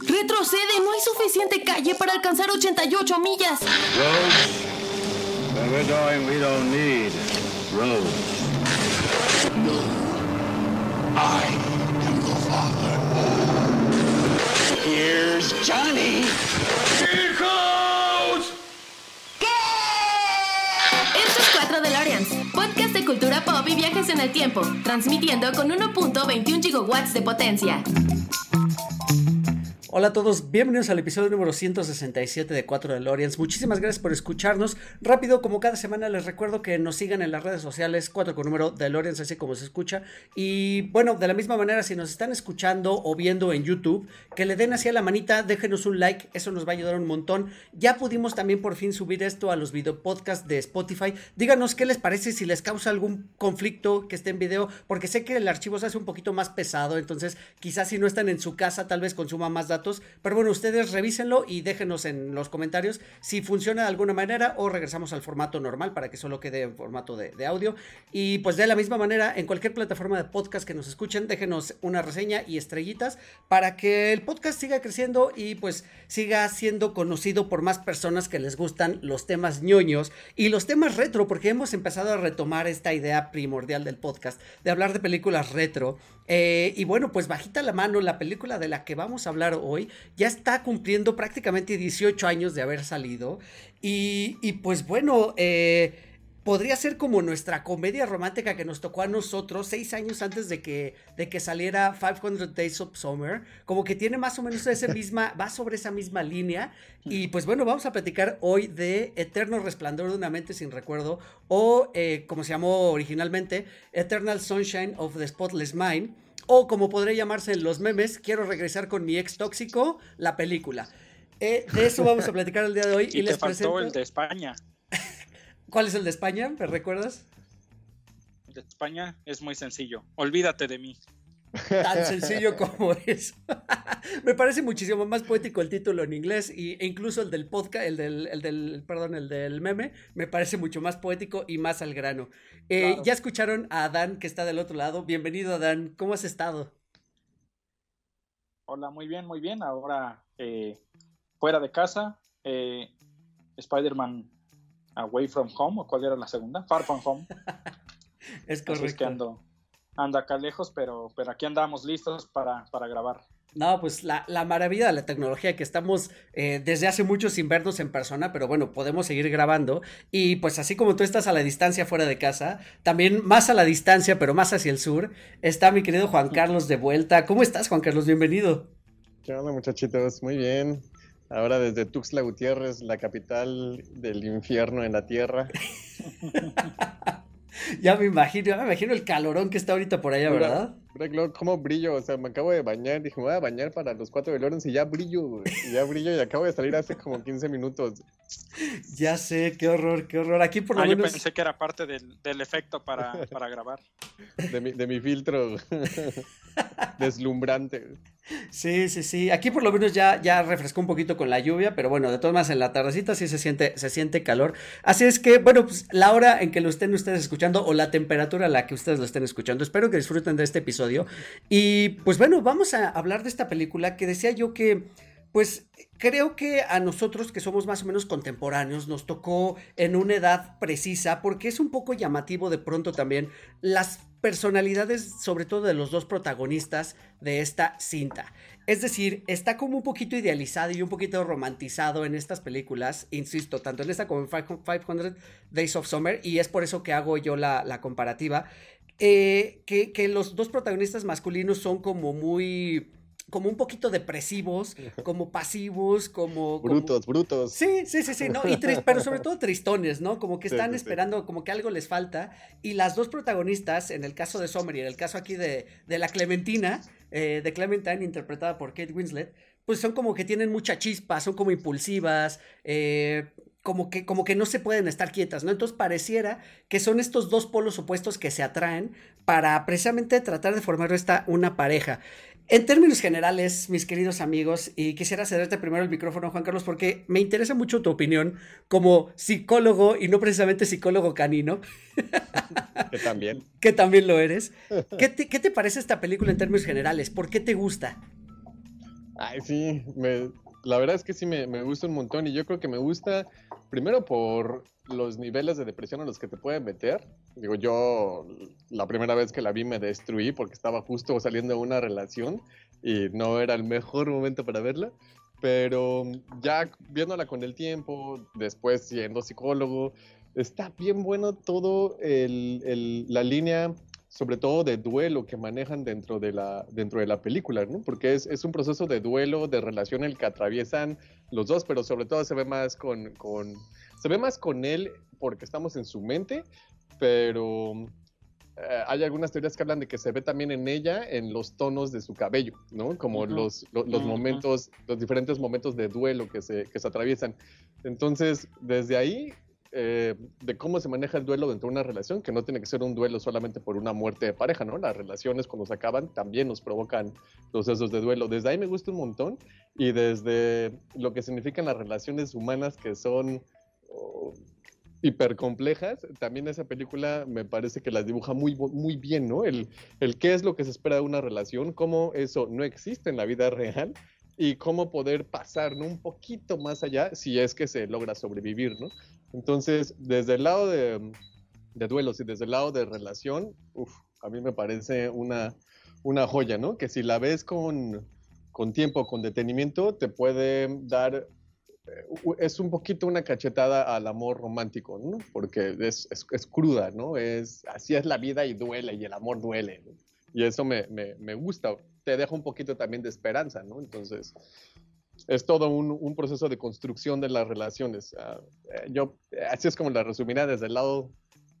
Retrocede, no hay suficiente calle para alcanzar 88 millas. Roads? Where we're going, we don't need roads. I am your father. Here's Johnny. Here goes! Esto es 4 DeLoreans, podcast de cultura pop y viajes en el tiempo, transmitiendo con 1.21 gigawatts de potencia. Hola a todos, bienvenidos al episodio número 167 de 4 DeLoreans. Muchísimas gracias por escucharnos. Rápido, como cada semana, les recuerdo que nos sigan en las redes sociales 4 con número DeLoreans, así como se escucha. Y bueno, de la misma manera, si nos están escuchando o viendo en YouTube, que le den así a la manita, déjenos un like, eso nos va a ayudar un montón. Ya pudimos también por fin subir esto a los video podcasts de Spotify. Díganos qué les parece, si les causa algún conflicto que esté en video, porque sé que el archivo se hace un poquito más pesado, entonces quizás si no están en su casa, tal vez consuma más datos pero bueno, ustedes revísenlo y déjenos en los comentarios si funciona de alguna manera o regresamos al formato normal para que solo quede en formato de, de audio. Y pues de la misma manera, en cualquier plataforma de podcast que nos escuchen, déjenos una reseña y estrellitas para que el podcast siga creciendo y pues siga siendo conocido por más personas que les gustan los temas ñoños y los temas retro, porque hemos empezado a retomar esta idea primordial del podcast de hablar de películas retro. Eh, y bueno, pues bajita la mano, la película de la que vamos a hablar hoy ya está cumpliendo prácticamente 18 años de haber salido. Y, y pues bueno, eh, podría ser como nuestra comedia romántica que nos tocó a nosotros seis años antes de que, de que saliera 500 Days of Summer. Como que tiene más o menos esa misma, va sobre esa misma línea. Y pues bueno, vamos a platicar hoy de Eterno Resplandor de una mente sin recuerdo o eh, como se llamó originalmente, Eternal Sunshine of the Spotless Mind. O como podría llamarse en los memes, quiero regresar con mi ex tóxico, la película. Eh, de eso vamos a platicar el día de hoy. Y, y, te les faltó presento... el de España. ¿Cuál es el de España? ¿Me recuerdas? El de España es muy sencillo. Olvídate de mí. Tan sencillo como eso. Me parece muchísimo más poético el título en inglés y, e incluso el del podcast, el del, el del, perdón, el del meme, me parece mucho más poético y más al grano. Eh, Claro. Ya escucharon a Adán que está del otro lado. Bienvenido Adán, ¿cómo has estado? Hola, muy bien, muy bien. Ahora eh, fuera de casa, eh, Spider-Man Away from Home, ¿o cuál era la segunda? Far from Home. Es Así es que correcto. ando, ando acá lejos, pero, pero aquí andamos listos para, para grabar. No, pues la, la maravilla de la tecnología que estamos eh, desde hace mucho sin vernos en persona, pero bueno, podemos seguir grabando. Y pues así como tú estás a la distancia fuera de casa, también más a la distancia, pero más hacia el sur, está mi querido Juan Carlos de vuelta. ¿Cómo estás, Juan Carlos? Bienvenido. ¿Qué onda, muchachitos? Muy bien. Ahora desde Tuxtla Gutiérrez, la capital del infierno en la tierra. Ya me imagino, ya me imagino el calorón que está ahorita por allá, ¿verdad? mira, cómo brillo. O sea, me acabo de bañar. Dije, me voy a bañar para los cuatro de Lawrence y ya brillo, güey. Y ya brillo y acabo de salir hace como 15 minutos. Ya sé, qué horror, qué horror. Aquí por lo Ah, yo menos. pensé que era parte del, del efecto para, para grabar. De mi, de mi filtro deslumbrante. Sí, sí, sí. Aquí por lo menos ya, ya refrescó un poquito con la lluvia, pero bueno, de todas maneras en la tardecita sí se siente, se siente calor. Así es que, bueno, pues la hora en que lo estén ustedes escuchando o la temperatura a la que ustedes lo estén escuchando. Espero que disfruten de este episodio. Y pues bueno, vamos a hablar de esta película que decía yo que, pues creo que a nosotros que somos más o menos contemporáneos nos tocó en una edad precisa porque es un poco llamativo de pronto también las personalidades, sobre todo de los dos protagonistas de esta cinta. Es decir, está como un poquito idealizado y un poquito romantizado en estas películas, insisto, tanto en esta como en 500 Days of Summer, y es por eso que hago yo la, comparativa, eh, que los dos protagonistas masculinos son como muy como un poquito depresivos, como pasivos, como... como- Brutos, brutos. Sí, sí, sí, sí, ¿no? Y tris- pero sobre todo tristones, ¿no? Como que están sí, sí. esperando, como que algo les falta. Y las dos protagonistas, en el caso de Summer y en el caso aquí de, de la Clementina, eh, de Clementine, interpretada por Kate Winslet, pues son como que tienen mucha chispa, son como impulsivas, eh, como que, como que no se pueden estar quietas, ¿no? Entonces pareciera que son estos dos polos opuestos que se atraen para precisamente tratar de formar esta, una pareja. En términos generales, mis queridos amigos, y quisiera cederte primero el micrófono, Juan Carlos, porque me interesa mucho tu opinión como psicólogo y no precisamente psicólogo canino, Que también. que también lo eres. ¿Qué te, qué te parece esta película en términos generales? ¿Por qué te gusta? Ay, sí, me, la verdad es que sí me, me, gusta un montón y yo creo que me gusta primero por los niveles de depresión a los que te pueden meter. Digo, yo la primera vez que la vi me destruí porque estaba justo saliendo de una relación y no era el mejor momento para verla. Pero ya viéndola con el tiempo, después siendo psicólogo, está bien bueno todo el, el, la línea sobre todo de duelo que manejan dentro de la, dentro de la película, ¿no? Porque es, es un proceso de duelo, de relación el que atraviesan los dos, pero sobre todo se ve más con, con, se ve más con él porque estamos en su mente, pero eh, hay algunas teorías que hablan de que se ve también en ella en los tonos de su cabello, ¿no? Como uh -huh. los, los, los uh -huh. momentos, los diferentes momentos de duelo que se, que se atraviesan. Entonces, desde ahí eh, de cómo se maneja el duelo dentro de una relación, que no tiene que ser un duelo solamente por una muerte de pareja, ¿no? Las relaciones cuando se acaban también nos provocan procesos de duelo. Desde ahí me gusta un montón y desde lo que significan las relaciones humanas que son oh, hipercomplejas, también esa película me parece que las dibuja muy, muy bien, ¿no? El, el qué es lo que se espera de una relación, cómo eso no existe en la vida real y cómo poder pasar ¿no? un poquito más allá si es que se logra sobrevivir, ¿no? Entonces, desde el lado de, de duelos y desde el lado de relación, uf, a mí me parece una, una joya, ¿no? Que si la ves con, con tiempo, con detenimiento, te puede dar, es un poquito una cachetada al amor romántico, ¿no? Porque es, es, es cruda, ¿no? Es, así es la vida y duele, y el amor duele, ¿no? Y eso me, me, me gusta, te deja un poquito también de esperanza, ¿no? Entonces, es todo un, un, proceso de construcción de las relaciones. Uh, yo, así es como la resumirá desde el lado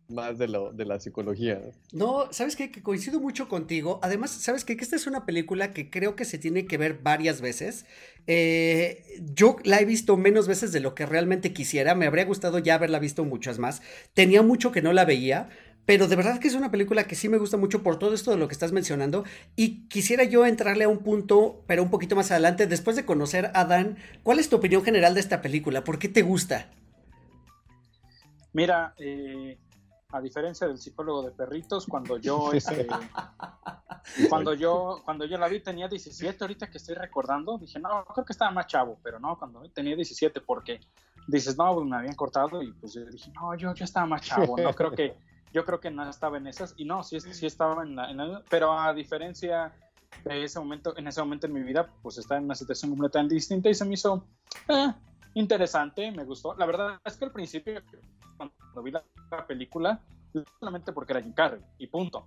más de, lo, de la psicología. No, ¿sabes qué? Que coincido mucho contigo. Además, ¿sabes qué? Que esta es una película que creo que se tiene que ver varias veces. Eh, yo la he visto menos veces de lo que realmente quisiera. Me habría gustado ya haberla visto muchas más. Tenía mucho que no la veía. Pero de verdad que es una película que sí me gusta mucho por todo esto de lo que estás mencionando. Y quisiera yo entrarle a un punto, pero un poquito más adelante, después de conocer a Dan, ¿cuál es tu opinión general de esta película? ¿Por qué te gusta? Mira, eh, a diferencia del psicólogo de perritos, cuando yo, este, cuando yo, cuando yo la vi tenía 17, ahorita que estoy recordando, dije, no, creo que estaba más chavo, pero no, cuando tenía 17, porque dices, no, pues me habían cortado y pues yo dije, no, yo, yo estaba más chavo, no creo que yo creo que no estaba en esas, y no, sí, sí estaba en la, en la, pero a diferencia de ese momento, en ese momento en mi vida, pues estaba en una situación completamente distinta y se me hizo eh, interesante, me gustó. La verdad es que al principio, cuando vi la, la película, solamente porque era Jim Carrey, y punto.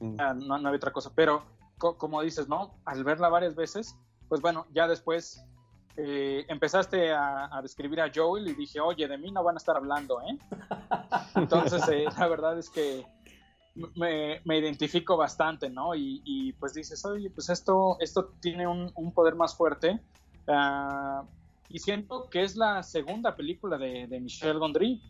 Mm. No, no, había otra cosa, pero co como dices, ¿no? Al verla varias veces, pues bueno, ya después eh, empezaste a, a, describir a Joel y dije, oye, de mí no van a estar hablando, ¿eh? Entonces, eh, la verdad es que me, me identifico bastante, ¿no? Y, y, pues dices, oye, pues esto, esto tiene un, un poder más fuerte. Uh, y siento que es la segunda película de, de Michel Gondry,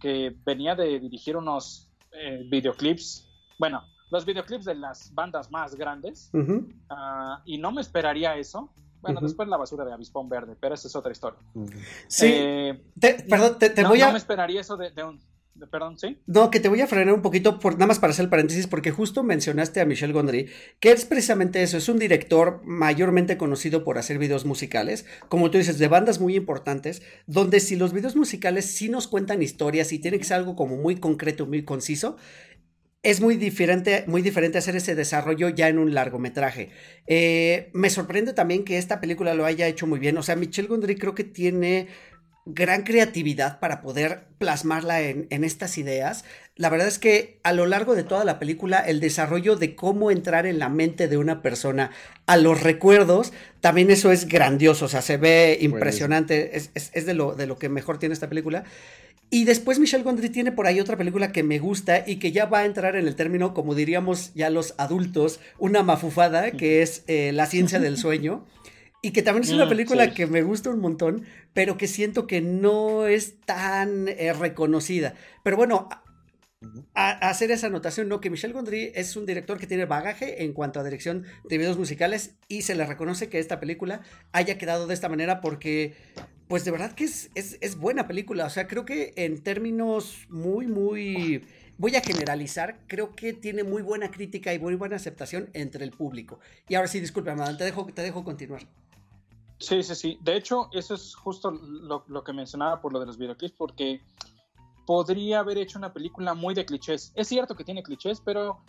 que venía de dirigir unos eh, videoclips, bueno, los videoclips de las bandas más grandes, uh -huh. uh, y no me esperaría eso. Bueno, uh -huh. después la basura de Avispón Verde, pero esa es otra historia. Sí. Eh, te, perdón, te, te no, voy a. No me esperaría eso de, de un. De, perdón, sí. No, que te voy a frenar un poquito, por, nada más para hacer el paréntesis, porque justo mencionaste a Michel Gondry, que es precisamente eso, es un director mayormente conocido por hacer videos musicales, como tú dices, de bandas muy importantes, donde si los videos musicales sí nos cuentan historias y tiene que ser algo como muy concreto, muy conciso, es muy diferente, muy diferente hacer ese desarrollo ya en un largometraje. Eh, me sorprende también que esta película lo haya hecho muy bien. O sea, Michel Gondry creo que tiene gran creatividad para poder plasmarla en, en, estas ideas. La verdad es que a lo largo de toda la película, el desarrollo de cómo entrar en la mente de una persona a los recuerdos, también eso es grandioso, o sea, se ve impresionante, es, es, es de, lo, de lo que mejor tiene esta película. Y después Michel Gondry tiene por ahí otra película que me gusta y que ya va a entrar en el término, como diríamos ya los adultos, una mafufada, que es eh, La ciencia del sueño. Y que también es una película sí. que me gusta un montón, pero que siento que no es tan eh, reconocida. Pero bueno, a, a hacer esa anotación, ¿no? Que Michel Gondry es un director que tiene bagaje en cuanto a dirección de videos musicales y se le reconoce que esta película haya quedado de esta manera porque, pues de verdad que es, es, es buena película. O sea, creo que en términos muy, muy voy a generalizar, creo que tiene muy buena crítica y muy buena aceptación entre el público. Y ahora sí, disculpe, Madame, te dejo, te dejo continuar. Sí, sí, sí. De hecho, eso es justo lo, lo que mencionaba por lo de los videoclips, porque podría haber hecho una película muy de clichés. Es cierto que tiene clichés, pero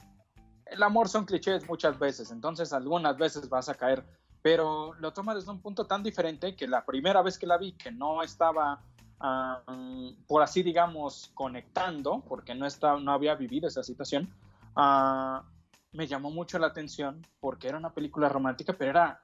el amor son clichés muchas veces, entonces algunas veces vas a caer, pero lo toma desde un punto tan diferente que la primera vez que la vi, que no estaba, por así digamos, conectando, porque no, estaba, no había vivido esa situación, uh, me llamó mucho la atención porque era una película romántica, pero era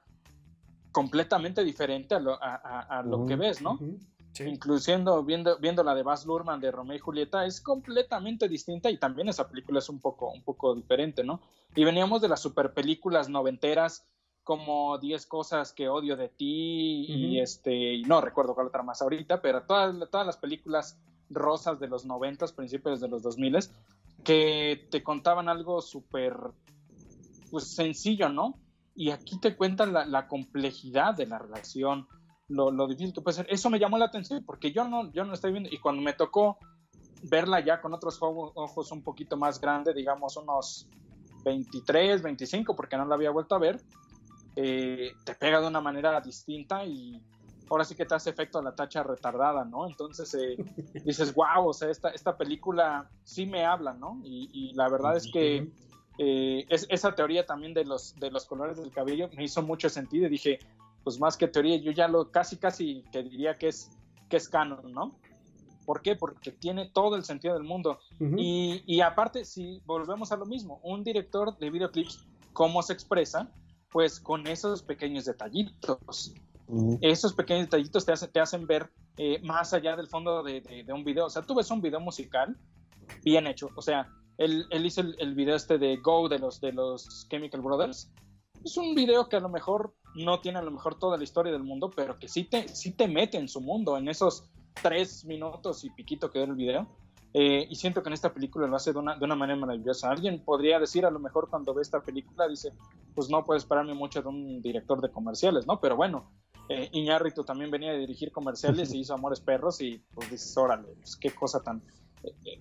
completamente diferente a lo, a, a, a lo uh -huh, que ves, ¿no? Uh -huh. Sí. Incluyendo viendo, viendo la de Baz Luhrmann de Romeo y Julieta, es completamente distinta y también esa película es un poco, un poco diferente, ¿no? Y veníamos de las super películas noventeras como 10 cosas que odio de ti uh -huh. y este, y no recuerdo cuál otra más ahorita, pero todas, todas las películas rosas de los noventas, principios de los 2000 que te contaban algo súper pues sencillo, ¿no? Y aquí te cuentan la, la complejidad de la relación, lo, lo, difícil que puede ser. Eso me llamó la atención porque yo no, yo no estoy viendo. Y cuando me tocó verla ya con otros ojos un poquito más grandes, digamos unos 23, 25, porque no la había vuelto a ver, eh, te pega de una manera distinta y ahora sí que te hace efecto a la tacha retardada, ¿no? Entonces eh, dices, wow, o sea, esta, esta película sí me habla, ¿no? Y, y la verdad es que eh, es, esa teoría también de los, de los colores del cabello me hizo mucho sentido y dije, pues más que teoría, yo ya lo casi, casi te diría que es, que es canon, ¿no? ¿Por qué? Porque tiene todo el sentido del mundo. Uh -huh. y, y, aparte, si volvemos a lo mismo, un director de videoclips, ¿cómo se expresa? Pues con esos pequeños detallitos. Uh -huh. Esos pequeños detallitos te, hace, te hacen ver eh, más allá del fondo de, de, de, un video. O sea, tú ves un video musical bien hecho. O sea, él, él hizo el, el, video este de Go de los, de los Chemical Brothers. Es un video que a lo mejor no tiene a lo mejor toda la historia del mundo, pero que sí te, sí te mete en su mundo, en esos tres minutos y piquito que dura el video. Eh, y siento que en esta película lo hace de una, de una manera maravillosa. Alguien podría decir, a lo mejor cuando ve esta película, dice, pues no puedo esperarme mucho de un director de comerciales, ¿no? Pero bueno, eh, Iñárritu también venía a dirigir comerciales y hizo Amores Perros y pues dices, órale, pues qué cosa tan... Eh,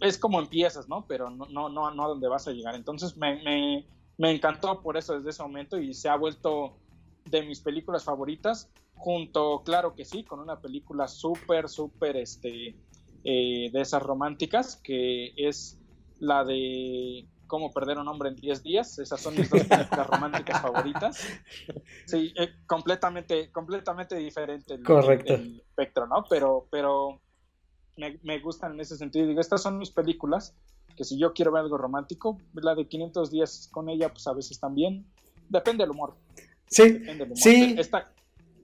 es como empiezas, ¿no? Pero no, no, no, no a dónde vas a llegar. Entonces me, me, me encantó por eso desde ese momento y se ha vuelto de mis películas favoritas, junto, claro que sí, con una película súper, súper, este, eh, de esas románticas, que es la de Cómo perder un hombre en 10 días. Esas son mis dos películas románticas favoritas. Sí, eh, completamente, completamente diferente el, Correcto. El, espectro, ¿no? Pero, pero me, me gustan en ese sentido. Digo, estas son mis películas que si yo quiero ver algo romántico, la de 500 días con ella, pues a veces también. Depende del humor. Sí, sí. Esta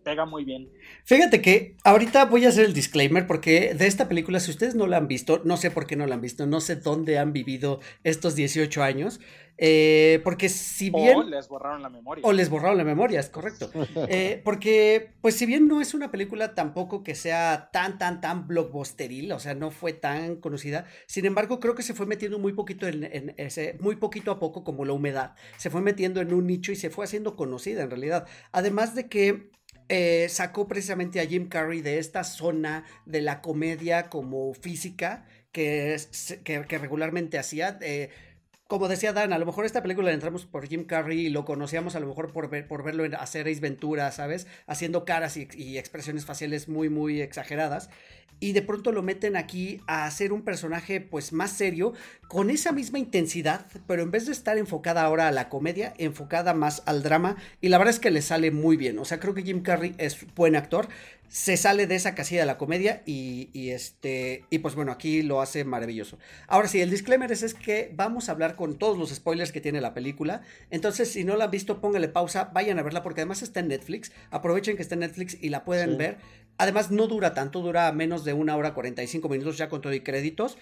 pega muy bien. Fíjate que ahorita voy a hacer el disclaimer porque de esta película, si ustedes no la han visto, no sé por qué no la han visto, no sé dónde han vivido estos 18 años, eh, porque si bien... O les borraron la memoria. O les borraron la memoria, es correcto. Eh, porque, pues si bien no es una película tampoco que sea tan, tan, tan blockbusteril, o sea, no fue tan conocida, sin embargo, creo que se fue metiendo muy poquito en, en ese, muy poquito a poco como la humedad, se fue metiendo en un nicho y se fue haciendo conocida en realidad. Además de que eh, sacó precisamente a Jim Carrey de esta zona de la comedia como física que, que, que regularmente hacía. Eh, como decía Dan, a lo mejor esta película la entramos por Jim Carrey y lo conocíamos a lo mejor por, ver, por verlo hacer Ace Ventura, ¿sabes? Haciendo caras y, y, expresiones faciales muy, muy exageradas. Y de pronto lo meten aquí a hacer un personaje pues más serio, con esa misma intensidad, pero en vez de estar enfocada ahora a la comedia, enfocada más al drama. Y la verdad es que le sale muy bien. O sea, creo que Jim Carrey es buen actor se sale de esa casilla de la comedia y, y, este y pues bueno aquí lo hace maravilloso ahora sí el disclaimer es, es, que vamos a hablar con todos los spoilers que tiene la película entonces si no la han visto póngale pausa vayan a verla porque además está en Netflix aprovechen que está en Netflix y la pueden sí. ver además no dura tanto dura menos de una hora 45 minutos ya con todo y créditos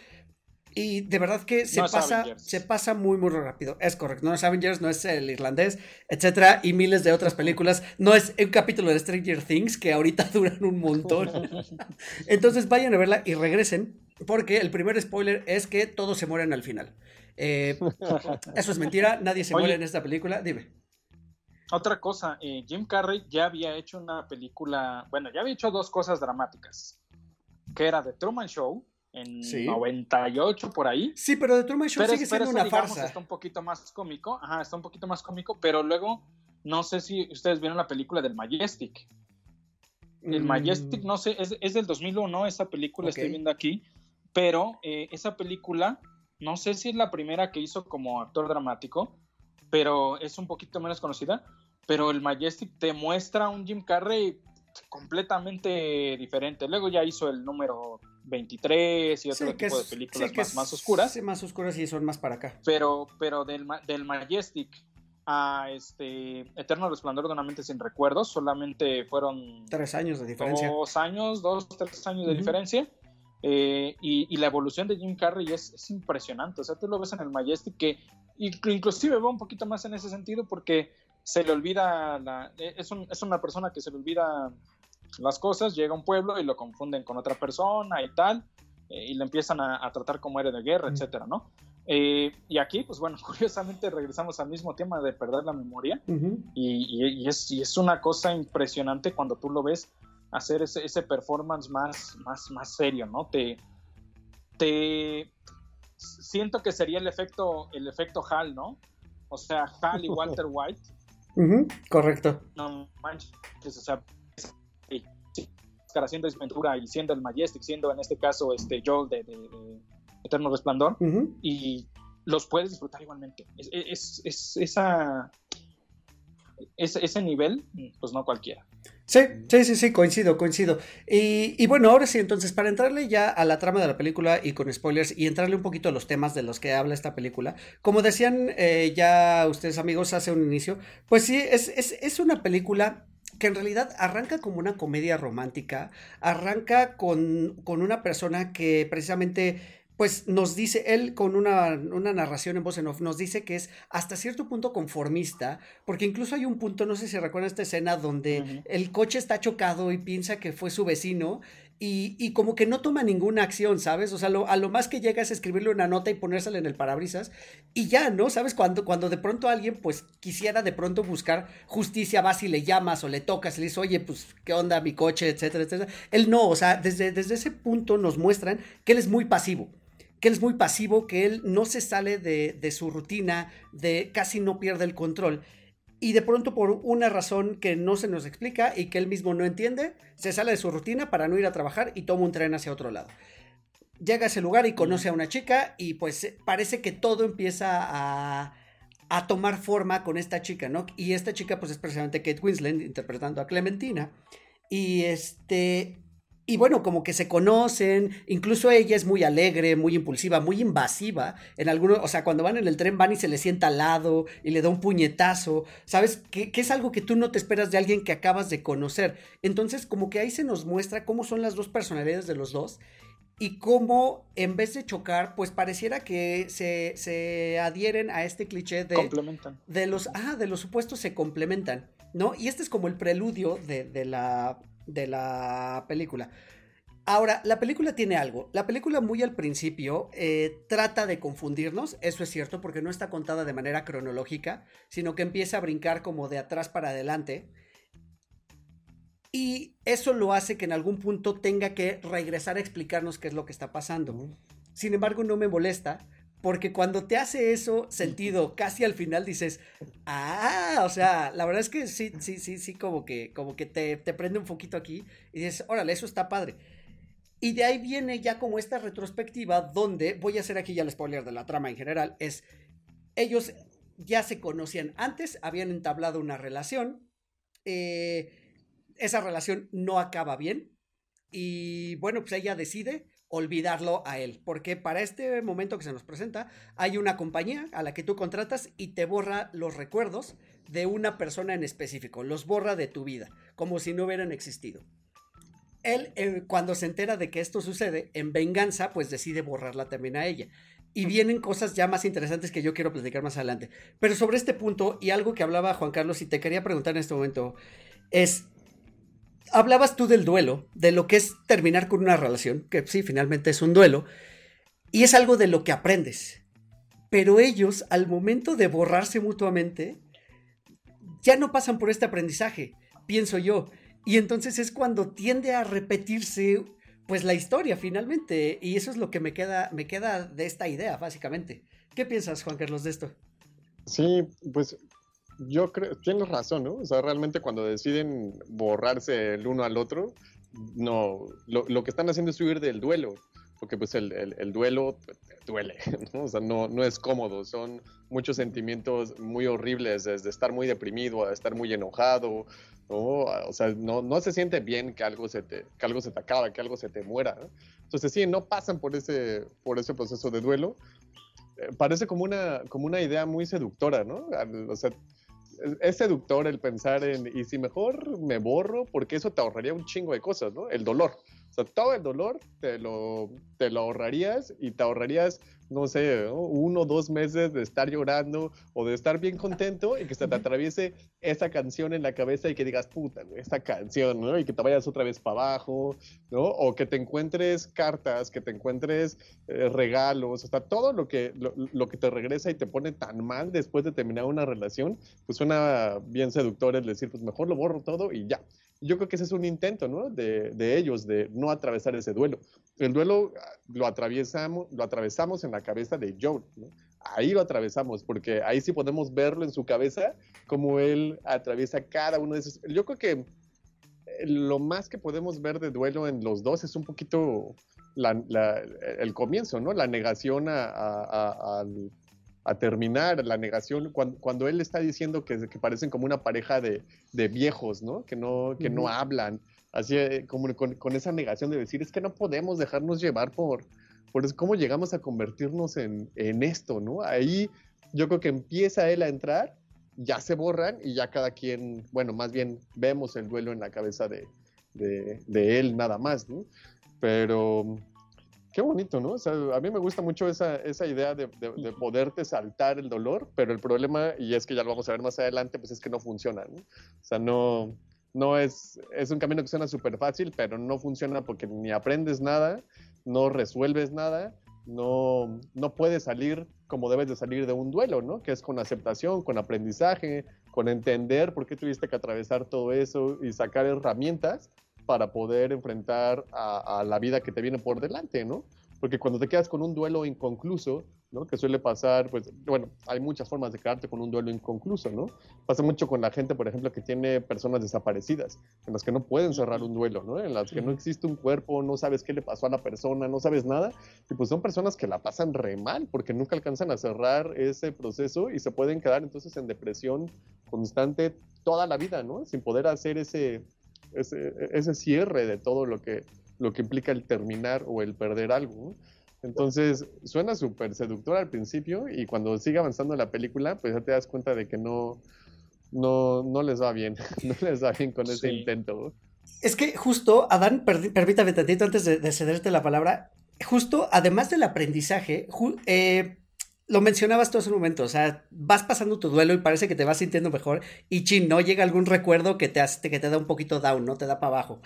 y de verdad que se, no pasa, se pasa muy, muy rápido. Es correcto. No es Avengers, no es el irlandés, etcétera, y miles de otras películas. No es un capítulo de Stranger Things que ahorita duran un montón. Entonces vayan a verla y regresen, porque el primer spoiler es que todos se mueren al final. Eh, eso es mentira, nadie se Oye, muere en esta película. Dime. Otra cosa, eh, Jim Carrey ya había hecho una película, bueno, ya había hecho dos cosas dramáticas, que era The Truman Show en sí. 98 por ahí. Sí, pero The Truman Show pero, sigue siendo eso, una digamos, farsa. Está un poquito más cómico, ajá, está un poquito más cómico, pero luego no sé si ustedes vieron la película del Majestic. El Mm, Majestic, no sé, es, es del 2001 esa película, estoy viendo aquí, pero eh, esa película, no sé si es la primera que hizo como actor dramático, pero es un poquito menos conocida, pero el Majestic te muestra un Jim Carrey completamente diferente. Luego ya hizo el número 23 y otro sí, tipo de es- películas sí, que más, es- más oscuras Sí, más oscuras y son más para acá. pero, pero del, del Majestic a este Eterno Resplandor de una mente sin recuerdos, solamente fueron Tres años de diferencia. dos años, dos, tres años de diferencia. Eh, y, y la evolución de Jim Carrey es, es impresionante. O sea, tú lo ves en el Majestic que inclu- inclusive va un poquito más en ese sentido porque se le olvida, la, eh, es, un- es una persona que se le olvida las cosas, llega a un pueblo y lo confunden con otra persona y tal, eh, y le empiezan a, a tratar como héroe de guerra, Mm. etcétera, ¿no? Eh, y aquí, pues bueno, curiosamente regresamos al mismo tema de perder la memoria, Ujú. y, y- y es, y es una cosa impresionante cuando tú lo ves hacer ese, ese performance más, más, más serio, ¿no? Te, te siento que sería el efecto, el efecto Hal, ¿no? O sea, Hal y Walter White, Correcto. no manches, o sea, haciendo Ventura y siendo el Majestic, siendo en este caso este Joel de, de- de Eterno Resplandor, y los puedes disfrutar igualmente. Es, es- es- esa, ese, ese nivel, pues no cualquiera. Sí, sí, sí, sí, coincido, coincido. Y, y bueno, ahora sí, entonces, para entrarle ya a la trama de la película y con spoilers y entrarle un poquito a los temas de los que habla esta película, como decían eh, ya ustedes amigos hace un inicio, pues sí, es, es, es una película que en realidad arranca como una comedia romántica, arranca con, con una persona que precisamente pues nos dice, él con una, una narración en voz en off, nos dice que es hasta cierto punto conformista, porque incluso hay un punto, no sé si recuerdan esta escena donde el coche está chocado y piensa que fue su vecino y, y como que no toma ninguna acción, ¿sabes? O sea, lo- a lo más que llega es escribirle una nota y ponérsela en el parabrisas y ya, ¿no? ¿Sabes? Cuando, cuando de pronto alguien pues quisiera de pronto buscar justicia, vas y le llamas o le tocas y le dices, oye, pues, ¿qué onda mi coche? Etcétera, etcétera. Él no, o sea, desde, desde ese punto nos muestran que él es muy pasivo que él es muy pasivo, que él no se sale de, su rutina, de casi no pierde el control. Y de pronto por una razón que no se nos explica y que él mismo no entiende, se sale de su rutina para no ir a trabajar y toma un tren hacia otro lado. Llega a ese lugar y conoce a una chica y pues parece que todo empieza a, a tomar forma con esta chica, ¿no? Y esta chica pues es precisamente Kate Winslet interpretando a Clementina. Y este... Y bueno, como que se conocen, incluso ella es muy alegre, muy impulsiva, muy invasiva. En algunos, o sea, cuando van en el tren van y se le sienta al lado y le da un puñetazo, ¿sabes? Que, que es algo que tú no te esperas de alguien que acabas de conocer. Entonces, como que ahí se nos muestra cómo son las dos personalidades de los dos y cómo en vez de chocar, pues pareciera que se, se adhieren a este cliché de Complementan. de los, ah, de los supuestos se complementan, ¿no? Y este es como el preludio de, de la, de la película. Ahora, la película tiene algo. La película muy al principio eh, trata de confundirnos, eso es cierto, porque no está contada de manera cronológica, sino que empieza a brincar como de atrás para adelante. Y eso lo hace que en algún punto tenga que regresar a explicarnos qué es lo que está pasando. Sin embargo, no me molesta, porque cuando te hace eso sentido casi al final dices, ah, o sea, la verdad es que sí, sí, sí, sí, como que, como que te, te prende un poquito aquí y dices, órale, eso está padre. Y de ahí viene ya como esta retrospectiva donde, voy a hacer aquí ya el spoiler de la trama en general, es, ellos ya se conocían antes, habían entablado una relación, eh, esa relación no acaba bien y bueno, pues ella decide olvidarlo a él, porque para este momento que se nos presenta hay una compañía a la que tú contratas y te borra los recuerdos de una persona en específico, los borra de tu vida, como si no hubieran existido. Él, eh, cuando se entera de que esto sucede, en venganza, pues decide borrarla también a ella. Y vienen cosas ya más interesantes que yo quiero platicar más adelante. Pero sobre este punto, y algo que hablaba Juan Carlos, y te quería preguntar en este momento, es, hablabas tú del duelo, de lo que es terminar con una relación, que sí, finalmente es un duelo, y es algo de lo que aprendes. Pero ellos, al momento de borrarse mutuamente, ya no pasan por este aprendizaje, pienso yo. Y entonces es cuando tiende a repetirse pues la historia finalmente. Y eso es lo que me queda, me queda de esta idea, básicamente. ¿Qué piensas, Juan Carlos, de esto? Sí, pues yo creo, tienes razón, ¿no? O sea, realmente cuando deciden borrarse el uno al otro, no, lo, lo que están haciendo es huir del duelo, porque pues el, el, el duelo duele, ¿no? O sea, no, no es cómodo, son muchos sentimientos muy horribles, desde estar muy deprimido a estar muy enojado, ¿no? O sea, no, no se siente bien que algo se te, que algo se te acaba, que algo se te muera, ¿no? Entonces sí, no pasan por ese, por ese proceso de duelo. Eh, parece como una, como una idea muy seductora, ¿no? O sea, es seductor el pensar en, y si mejor me borro, porque eso te ahorraría un chingo de cosas, ¿no? El dolor. O sea, todo el dolor te lo, te lo ahorrarías y te ahorrarías no sé, uno o dos meses de estar llorando o de estar bien contento y que se te atraviese esa canción en la cabeza y que digas, puta, esta canción, ¿no? Y que te vayas otra vez para abajo, ¿no? O que te encuentres cartas, que te encuentres eh, regalos, o sea, todo lo que, lo, lo, que te regresa y te pone tan mal después de terminar una relación, pues suena bien seductor el decir, pues mejor lo borro todo y ya yo creo que ese es un intento, ¿no? De, de, ellos, de no atravesar ese duelo. El duelo ah, lo atravesamos, lo atravesamos en la cabeza de Joe, ¿no? Ahí lo atravesamos, porque ahí sí podemos verlo en su cabeza, como él atraviesa cada uno de esos. Yo creo que eh, lo más que podemos ver de duelo en los dos es un poquito el comienzo, ¿no? La negación a, a terminar la negación, cuando, cuando él está diciendo que, que, parecen como una pareja de, de viejos, ¿no? Que no, que uh -huh. no hablan, así eh, como con, con, esa negación de decir, es que no podemos dejarnos llevar por, por eso, cómo llegamos a convertirnos en, en esto, ¿no? Ahí yo creo que empieza él a entrar, ya se borran y ya cada quien, bueno, más bien vemos el duelo en la cabeza de, de, de él nada más, ¿no? Pero qué bonito, ¿no? O sea, a mí me gusta mucho esa, esa idea de, de, de, poderte saltar el dolor, pero el problema, y es que ya lo vamos a ver más adelante, pues es que no funciona, ¿no? O sea, no, no es, es un camino que suena súper fácil, pero no funciona porque ni aprendes nada, no resuelves nada, no, no puedes salir como debes de salir de un duelo, ¿no? Que es con aceptación, con aprendizaje, con entender por qué tuviste que atravesar todo eso y sacar herramientas para poder enfrentar a, a, la vida que te viene por delante, ¿no? Porque cuando te quedas con un duelo inconcluso, ¿no? Que suele pasar, pues, bueno, hay muchas formas de quedarte con un duelo inconcluso, ¿no? Pasa mucho con la gente, por ejemplo, que tiene personas desaparecidas, en las que no pueden cerrar un duelo, ¿no? En las que no existe un cuerpo, no sabes qué le pasó a la persona, no sabes nada, y pues son personas que la pasan re mal, porque nunca alcanzan a cerrar ese proceso y se pueden quedar entonces en depresión constante toda la vida, ¿no? Sin poder hacer ese, ese, ese cierre de todo lo que, lo que implica el terminar o el perder algo. Entonces, suena súper seductor al principio y cuando sigue avanzando la película, pues ya te das cuenta de que no, no, no les va bien, no les va bien con sí. ese intento. Es que justo, Adán, permítame tantito antes de, de, cederte la palabra, justo, además del aprendizaje, ju eh, lo mencionabas tú hace un momento, o sea, vas pasando tu duelo y parece que te vas sintiendo mejor y chin, no llega algún recuerdo que te, hace, que te da un poquito down, no te da para abajo.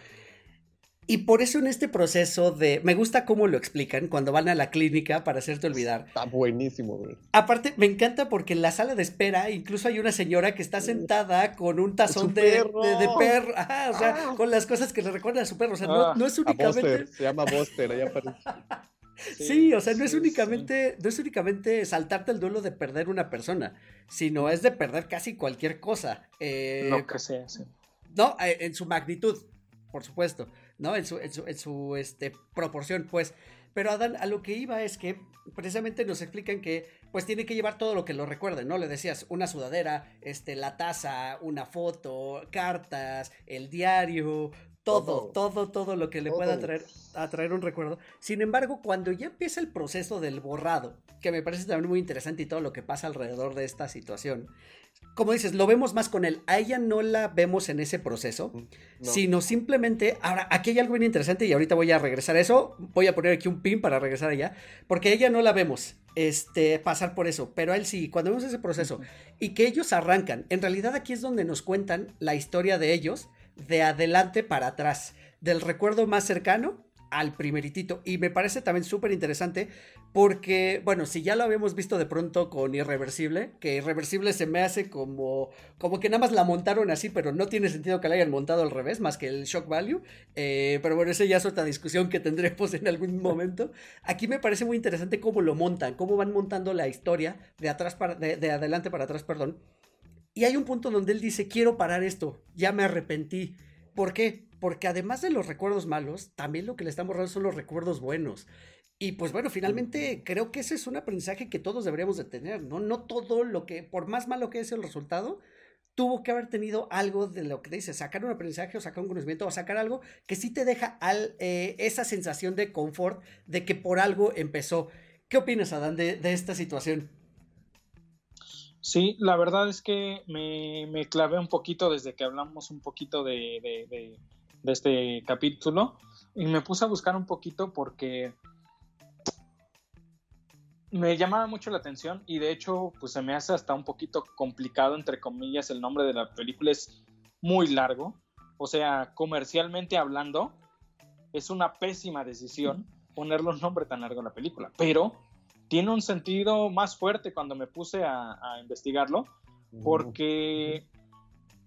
Y por eso en este proceso de... Me gusta cómo lo explican cuando van a la clínica para hacerte olvidar. Está buenísimo, güey. Aparte, me encanta porque en la sala de espera incluso hay una señora que está sentada con un tazón de perro. De, de, perro. Ajá, o sea, ah. con las cosas que le recuerdan a su perro. O sea, ah, no, no, es únicamente... Se llama Buster, aparece. Sí, sí, o sea, no es únicamente, no es únicamente saltarte el duelo de perder una persona, sino es de perder casi cualquier cosa. Eh, no que sea, sí. No, eh, en su magnitud, por supuesto, ¿no? En su, en su, en su este, proporción, pues. Pero Adán, a lo que iba es que precisamente nos explican que pues tiene que llevar todo lo que lo recuerden, ¿no? Le decías una sudadera, este, la taza, una foto, cartas, el diario, todo, todo, todo lo que le todo. pueda traer, atraer un recuerdo. Sin embargo, cuando ya empieza el proceso del borrado, que me parece también muy interesante y todo lo que pasa alrededor de esta situación, como dices, lo vemos más con él. A ella no la vemos en ese proceso, no. sino simplemente. Ahora, aquí hay algo bien interesante y ahorita voy a regresar a eso. Voy a poner aquí un pin para regresar allá, porque a ella no la vemos este, pasar por eso, pero él sí. Cuando vemos ese proceso y que ellos arrancan, en realidad aquí es donde nos cuentan la historia de ellos de adelante para atrás, del recuerdo más cercano al primeritito. Y me parece también súper interesante porque, bueno, si ya lo habíamos visto de pronto con Irreversible, que Irreversible se me hace como, como que nada más la montaron así, pero no tiene sentido que la hayan montado al revés, más que el shock value. Eh, pero bueno, esa ya es otra discusión que tendremos en algún momento. Aquí me parece muy interesante cómo lo montan, cómo van montando la historia de atrás para, de, de adelante para atrás, perdón Y hay un punto donde él dice, quiero parar esto, ya me arrepentí. ¿Por qué? Porque además de los recuerdos malos, también lo que le están borrando son los recuerdos buenos. Y pues bueno, finalmente creo que ese es un aprendizaje que todos deberíamos de tener, ¿no? No todo lo que, por más malo que es el resultado, tuvo que haber tenido algo de lo que dice, sacar un aprendizaje o sacar un conocimiento o sacar algo que sí te deja al, eh, esa sensación de confort de que por algo empezó. ¿Qué opinas, Adán, de, esta situación? Sí, la verdad es que me, me, clavé un poquito desde que hablamos un poquito de, de, de este capítulo y me puse a buscar un poquito porque me llamaba mucho la atención y de hecho pues se me hace hasta un poquito complicado entre comillas el nombre de la película. Es muy largo o sea comercialmente hablando es una pésima decisión ponerle un nombre tan largo a la película pero tiene un sentido más fuerte cuando me puse a, investigarlo porque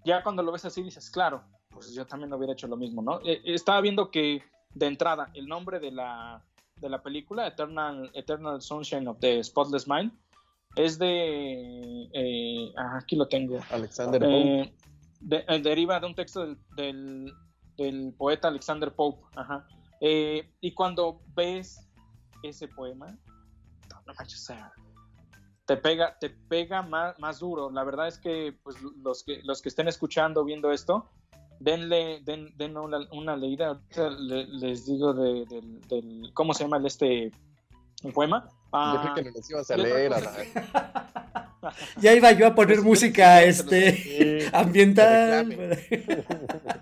ya cuando lo ves así dices claro pues yo también hubiera hecho lo mismo no eh, estaba viendo que de entrada el nombre de la de la película, Eternal, Eternal Sunshine of the Spotless Mind, es de. Eh, ah, aquí lo tengo. Alexander eh, Pope. Eh, deriva de un texto del, del, poeta Alexander Pope. Ajá. y cuando ves ese poema, no manches, o sea, te pega, te pega más, más duro. La verdad es que, pues, los que los que estén escuchando, viendo esto, denle den, den una, leída, les digo de, del, ¿cómo se llama este poema? Ah, yo que les ibas a leer. ya iba yo a poner música este ambiental.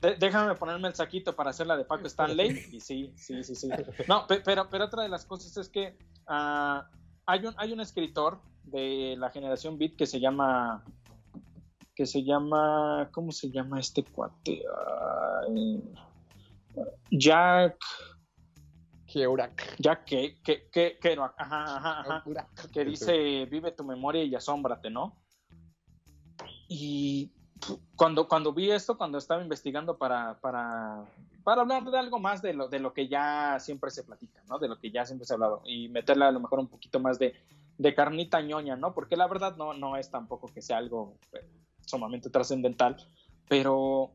déjame ponerme el saquito para hacer la de Paco Stanley. Y sí, sí, sí, sí. No, pero, pero otra de las cosas es que uh, hay, un, hay un escritor de la generación Beat que se llama que se llama, ¿cómo se llama este cuate? Jack Kerouac. Jack que, que, que, Kerouac, ajá, ajá, ajá, que dice, vive tu memoria y asómbrate, ¿no? Y cuando, cuando vi esto, cuando estaba investigando para, para, para hablar de algo más de lo, de lo que ya siempre se platica, ¿no? De lo que ya siempre se ha hablado y meterle a lo mejor un poquito más de, de carnita ñoña, ¿no? Porque la verdad no, no es tampoco que sea algo eh, sumamente trascendental, pero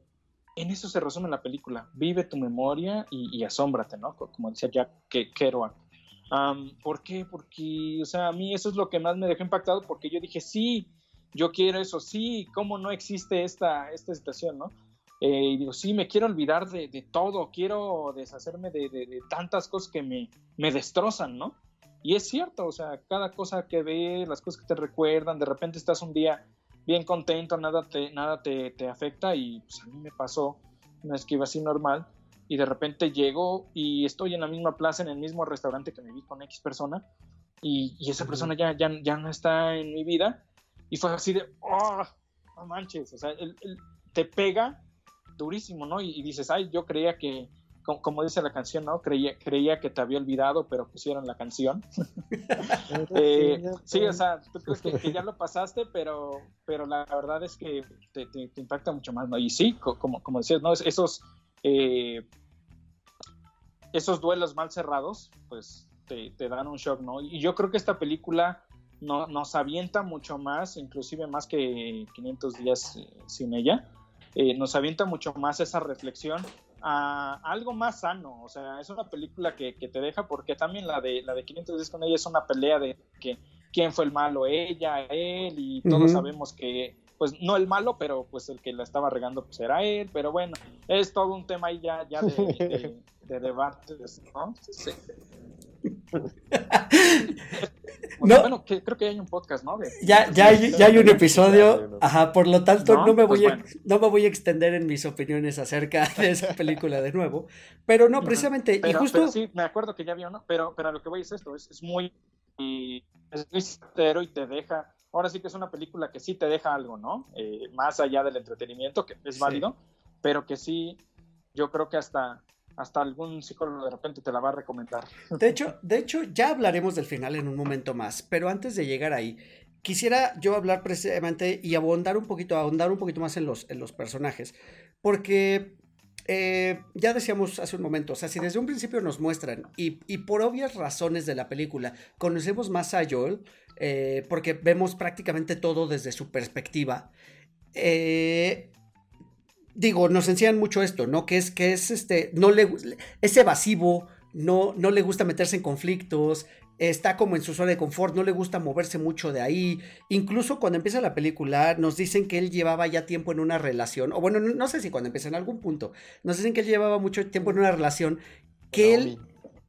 en eso se resume la película. Vive tu memoria y, asómbrate, ¿no? Como decía Jack Kerouac. ¿Por qué? Porque, o sea, a mí eso es lo que más me dejó impactado porque yo dije, sí, yo quiero eso, sí, ¿cómo no existe esta, esta situación, no? Eh, y digo, sí, me quiero olvidar de, todo, quiero deshacerme de, tantas cosas que me, me destrozan, ¿no? Y es cierto, o sea, cada cosa que ves, las cosas que te recuerdan, de repente estás un día bien contento, nada te, nada te, te afecta y pues a mí me pasó una esquiva así normal y de repente llego y estoy en la misma plaza, en el mismo restaurante que me vi con X persona y, y esa persona ya, ya, ya, no está en mi vida y fue así de, oh, no manches, o sea, te pega durísimo, ¿no? Y, dices, ay, yo creía que, como, dice la canción, ¿no? Creía, creía que te había olvidado, pero pusieron la canción. Eh, sí, o sea, tú crees que, ya lo pasaste, pero, pero la verdad es que te, impacta mucho más, ¿no? Y sí, como, como decías, ¿no? Esos, eh, esos duelos mal cerrados, pues te, dan un shock, ¿no? Y yo creo que esta película no, nos avienta mucho más, inclusive más que 500 días eh, sin ella, nos avienta mucho más esa reflexión a algo más sano. O sea, es una película que, te deja, porque también la de, la de 500 días con ella es una pelea de que quién fue el malo, ella, él, y todos sabemos que, pues no el malo, pero pues el que la estaba regando pues era él, pero bueno, es todo un tema ahí ya, ya de, de, de debates, ¿no? Sí. Bueno, creo que hay un podcast, ¿no? ya, ya, hay, ya hay un episodio, ajá, por lo tanto no, me pues voy a, no me voy a extender en mis opiniones acerca de esa película de nuevo, pero no, precisamente, y justo... sí, me acuerdo que ya vi uno, pero, pero a lo que voy es esto, es, muy... Y es muy y te deja... Ahora sí que es una película que sí te deja algo, ¿no? Eh, más allá del entretenimiento, que es válido, pero que sí, yo creo que hasta hasta algún psicólogo de repente te la va a recomendar. De hecho, de hecho, ya hablaremos del final en un momento más, pero antes de llegar ahí, quisiera yo hablar precisamente y abondar un poquito, ahondar un poquito más en los, en los personajes, porque eh, ya decíamos hace un momento, o sea, si desde un principio nos muestran, y, y por obvias razones de la película, conocemos más a Joel, eh, porque vemos prácticamente todo desde su perspectiva, eh, digo, nos enseñan mucho esto, ¿no? Que es, que es este, no le, es evasivo, no, no le gusta meterse en conflictos, está como en su zona de confort, no le gusta moverse mucho de ahí. Incluso cuando empieza la película, nos dicen que él llevaba ya tiempo en una relación, o bueno, no, sé si cuando empieza en algún punto, nos dicen que él llevaba mucho tiempo en una relación que él,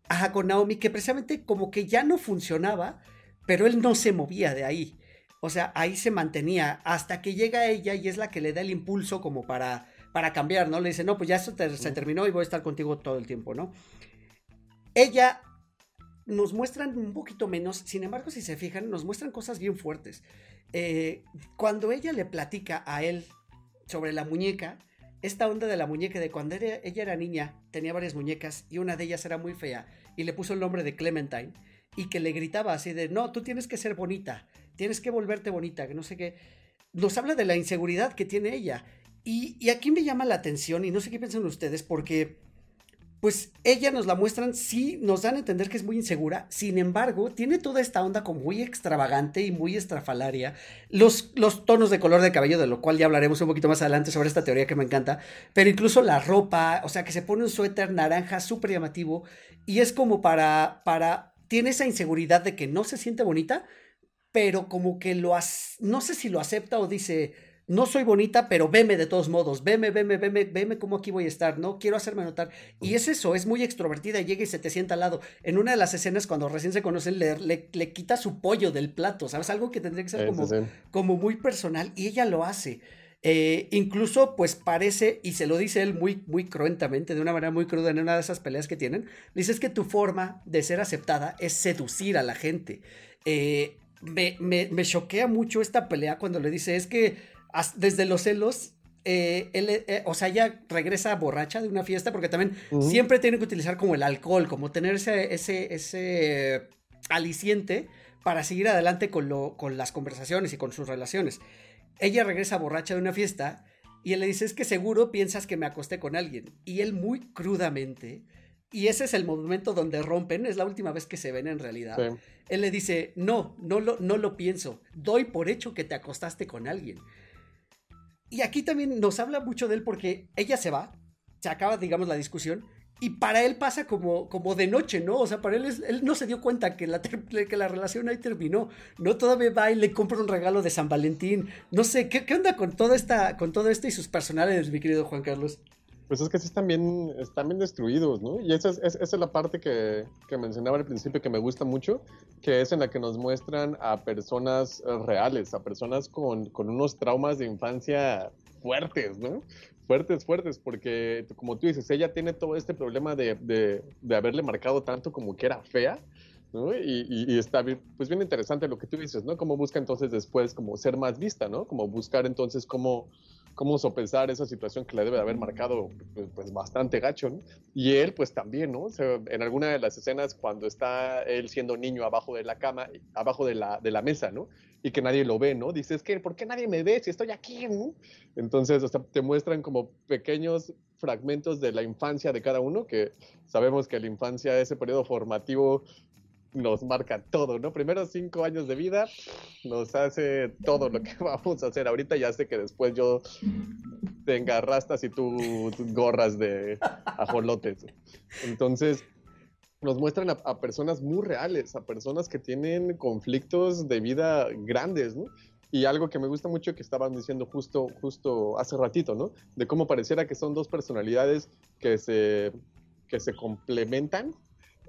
ajá, con Naomi, que precisamente como que ya no funcionaba, pero él no se movía de ahí. O sea, ahí se mantenía hasta que llega ella y es la que le da el impulso como para, para cambiar, ¿no? Le dice, no, pues ya esto se terminó y voy a estar contigo todo el tiempo, ¿no? Ella nos muestran un poquito menos, sin embargo, si se fijan, nos muestran cosas bien fuertes. Eh, cuando ella le platica a él sobre la muñeca, esta onda de la muñeca de cuando ella era niña, tenía varias muñecas y una de ellas era muy fea y le puso el nombre de Clementine y que le gritaba así de, no, tú tienes que ser bonita, tienes que volverte bonita, que no sé qué. Nos habla de la inseguridad que tiene ella. Y, aquí me llama la atención y no sé qué piensan ustedes porque pues ella nos la muestran, sí, nos dan a entender que es muy insegura, sin embargo, tiene toda esta onda como muy extravagante y muy estrafalaria, los, los tonos de color de cabello, de lo cual ya hablaremos un poquito más adelante sobre esta teoría que me encanta, pero incluso la ropa, o sea, que se pone un suéter naranja súper llamativo y es como para, para, tiene esa inseguridad de que no se siente bonita, pero como que lo, no sé si lo acepta o dice, no soy bonita, pero veme de todos modos, veme, veme, veme, veme cómo aquí voy a estar, ¿no? Quiero hacerme notar. Y es eso, es muy extrovertida, llega y se te sienta al lado. En una de las escenas, cuando recién se conocen, le, le, quita su pollo del plato, ¿sabes? Algo que tendría que ser como, como muy personal, y ella lo hace. Eh, incluso, pues parece, y se lo dice él muy, muy cruentamente, de una manera muy cruda en una de esas peleas que tienen, dice es que tu forma de ser aceptada es seducir a la gente. Eh, me, me, me choquea mucho esta pelea cuando le dice es que desde los celos, eh, él, eh, o sea, ella regresa borracha de una fiesta porque también siempre tiene que utilizar como el alcohol, como tener ese, ese, ese aliciente para seguir adelante con, lo, con las conversaciones y con sus relaciones. Ella regresa borracha de una fiesta y él le dice, es que seguro piensas que me acosté con alguien. Y él muy crudamente, y ese es el momento donde rompen, es la última vez que se ven en realidad. Él le dice, no, no lo, no lo pienso, doy por hecho que te acostaste con alguien. Y aquí también nos habla mucho de él porque ella se va, se acaba, digamos, la discusión, y para él pasa como, como de noche, ¿no? O sea, para él, él no se dio cuenta que la, que la relación ahí terminó, ¿no? Todavía va y le compra un regalo de San Valentín. No sé, ¿qué, qué onda con, toda esta, con todo esto y sus personales, mi querido Juan Carlos? Pues es que sí están bien, están bien destruidos, ¿no? Y esa es, la parte que, mencionaba al principio que me gusta mucho, que es en la que nos muestran a personas reales, a personas con, unos traumas de infancia fuertes, ¿no? Fuertes, fuertes, porque como tú dices, ella tiene todo este problema de, haberle marcado tanto como que era fea, ¿no? Y, y, está bien, pues bien interesante lo que tú dices, ¿no? Cómo busca entonces después como ser más vista, ¿no? Como buscar entonces cómo cómo sopesar esa situación que le debe de haber marcado pues, pues, bastante gacho. Y él pues también, ¿no? en alguna de las escenas cuando está él siendo niño abajo de la cama, abajo de la, de la mesa, ¿no? Y que nadie lo ve, ¿no? Dices, que ¿por qué nadie me ve si estoy aquí. Entonces, te muestran como pequeños fragmentos de la infancia de cada uno, que sabemos que la infancia, ese periodo formativo, nos marca todo, ¿no? Primeros cinco años de vida nos hace todo lo que vamos a hacer. Ahorita ya sé que después yo tenga rastas y tú, gorras de ajolotes. Entonces, nos muestran a, personas muy reales, a personas que tienen conflictos de vida grandes, ¿no? Y algo que me gusta mucho que estaban diciendo justo, justo hace ratito, ¿no? De cómo pareciera que son dos personalidades que se, que se complementan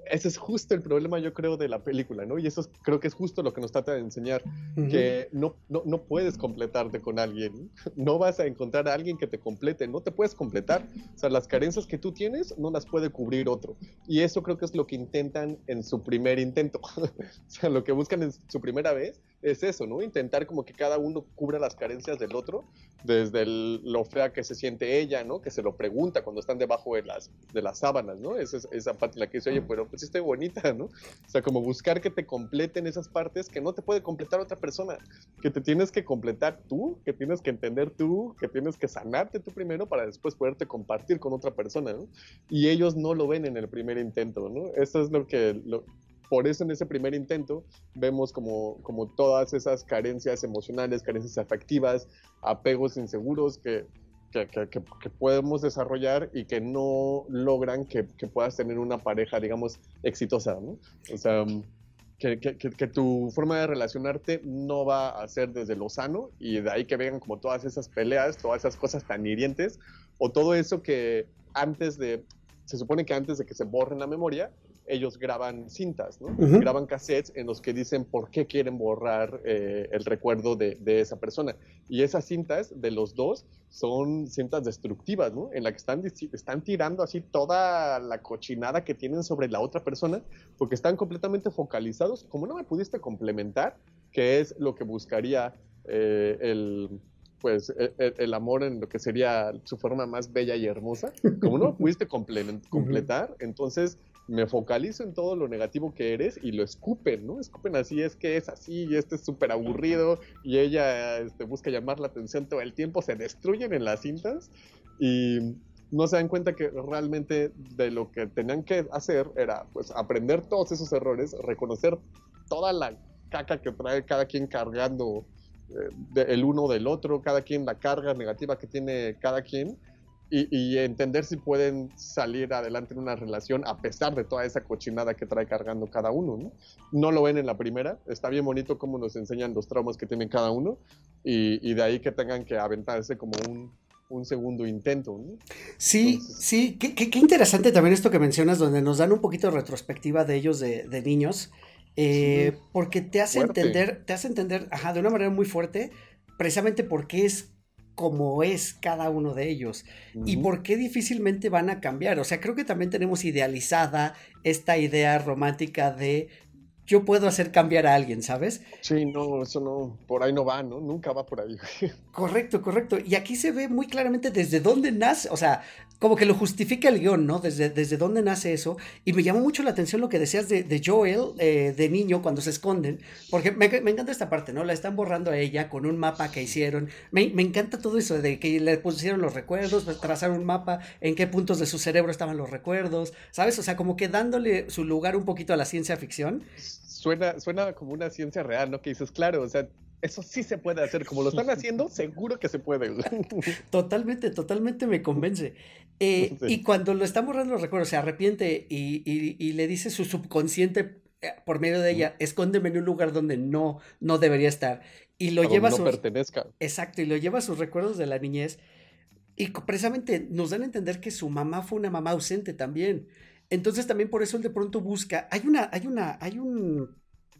ese es justo el problema, yo creo, de la película, ¿no? Y eso creo que es justo lo que nos trata de enseñar, que no, no, no, puedes completarte con alguien, no vas a encontrar a alguien que te complete, no te puedes completar, o sea, las carencias que tú tienes no las puede cubrir otro. Y eso creo que es lo que intentan en su primer intento, o sea, lo que buscan en su primera vez es eso, ¿no? Intentar como que cada uno cubra las carencias del otro, desde el- lo fea que se siente ella, ¿no? Que se lo pregunta cuando están debajo de las, de las sábanas, ¿no? Esa, es- esa parte en la que dice, oye, pero pues sí estoy bonita, ¿no? O sea, como buscar que te completen esas partes que no te puede completar otra persona, que te tienes que completar tú, que tienes que entender tú, que tienes que sanarte tú primero para después poderte compartir con otra persona, ¿no? Y ellos no lo ven en el primer intento, ¿no? Eso es lo que... Lo, por eso en ese primer intento vemos como, como todas esas carencias emocionales, carencias afectivas, apegos inseguros que, que, que- que- podemos desarrollar y que no logran que, puedas tener una pareja, digamos, exitosa, ¿no? O sea, que- que- que tu forma de relacionarte no va a ser desde lo sano y de ahí que vengan como todas esas peleas, todas esas cosas tan hirientes o todo eso que antes de, se supone que antes de que se borren la memoria, ellos graban cintas, ¿no? Ujú. Graban cassettes en los que dicen por qué quieren borrar eh, el recuerdo de, de esa persona. Y esas cintas de los dos son cintas destructivas, ¿no? En la que están, están tirando así toda la cochinada que tienen sobre la otra persona, porque están completamente focalizados. Como no me pudiste complementar, que es lo que buscaría eh, el pues e- e- el, amor en lo que sería su forma más bella y hermosa, como no me pudiste completar, entonces me focalizo en todo lo negativo que eres y lo escupen, ¿no? Escupen así, es que es así, y este es súper aburrido, y ella este, busca llamar la atención todo el tiempo, se destruyen en las cintas y no se dan cuenta que realmente de lo que tenían que hacer era pues aprender todos esos errores, reconocer toda la caca que trae cada quien cargando eh, el uno del otro, cada quien la carga negativa que tiene cada quien y, y entender si pueden salir adelante en una relación a pesar de toda esa cochinada que trae cargando cada uno, ¿no? No lo ven en la primera, está bien bonito cómo nos enseñan los traumas que tienen cada uno y, y de ahí que tengan que aventarse como un, un segundo intento, ¿no? Sí, Entonces- sí, qué, qué- qué interesante también esto que mencionas, donde nos dan un poquito de retrospectiva de ellos de, de niños, eh, Sí. porque te hace Fuerte. entender, te hace entender, ajá, de una manera muy fuerte, precisamente porque es como es cada uno de ellos y por qué difícilmente van a cambiar. O sea, creo que también tenemos idealizada esta idea romántica de yo puedo hacer cambiar a alguien, ¿sabes? Sí, no, eso no, por ahí no va, ¿no? Nunca va por ahí. Correcto, correcto. Y aquí se ve muy claramente desde dónde nace, o sea, como que lo justifica el guion, ¿no? Desde, desde dónde nace eso. Y me llamó mucho la atención lo que decías de, de Joel, eh, de niño, cuando se esconden, porque me, me encanta esta parte, ¿no? La están borrando a ella con un mapa que hicieron. Me, me encanta todo eso de que le pusieron los recuerdos, pues, trazaron un mapa, en qué puntos de su cerebro estaban los recuerdos, ¿sabes? O sea, como que dándole su lugar un poquito a la ciencia ficción. Suena, suena como una ciencia real, ¿no? Que dices, claro, o sea, eso sí se puede hacer. Como lo están haciendo, seguro que se puede. Totalmente, totalmente me convence. Eh, Sí. Y cuando lo está borrando los recuerdos, se arrepiente y, y- y le dice su subconsciente eh, por medio de ella, escóndeme en un lugar donde no, no debería estar. Y lo A lleva no sus, pertenezca. exacto, y lo lleva a sus recuerdos de la niñez. Y precisamente nos dan a entender que su mamá fue una mamá ausente también. Entonces también por eso él de pronto busca, hay una, hay una, hay un,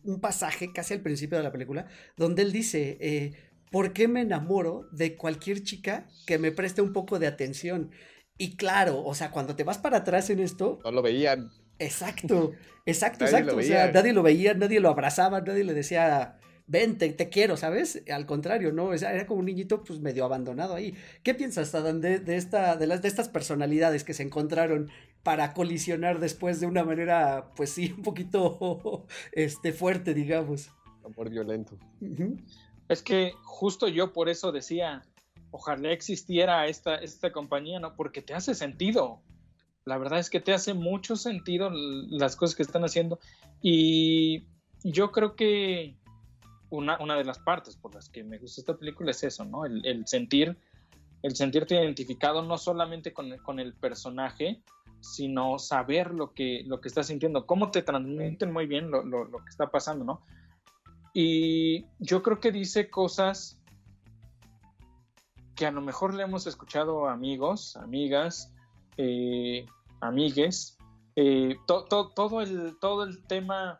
un pasaje casi al principio de la película donde él dice, eh, ¿por qué me enamoro de cualquier chica que me preste un poco de atención? Y claro, o sea, cuando te vas para atrás en esto, No lo veían. exacto, exacto, Nadie exacto. lo O sea, veía. nadie lo veía, nadie lo abrazaba, nadie le decía, ven, te, quiero, ¿sabes? Al contrario, ¿no? Era como un niñito pues medio abandonado ahí. ¿Qué piensas, Adán, de, de, esta, de, las, de estas personalidades que se encontraron para colisionar después de una manera, pues sí, un poquito este, fuerte, digamos? Amor violento. Es que justo yo por eso decía, ojalá existiera esta, esta compañía, ¿no? Porque te hace sentido. La verdad es que te hace mucho sentido las cosas que están haciendo. Y yo creo que una, una de las partes por las que me gusta esta película es eso, ¿no? El, el sentir, el sentirte identificado no solamente con, el- con el personaje, sino saber lo que, lo que estás sintiendo, cómo te transmiten muy bien lo, lo- lo que está pasando, ¿no? Y yo creo que dice cosas que a lo mejor le hemos escuchado a amigos, amigas, eh, amigues, eh, to- to- todo, el, todo el tema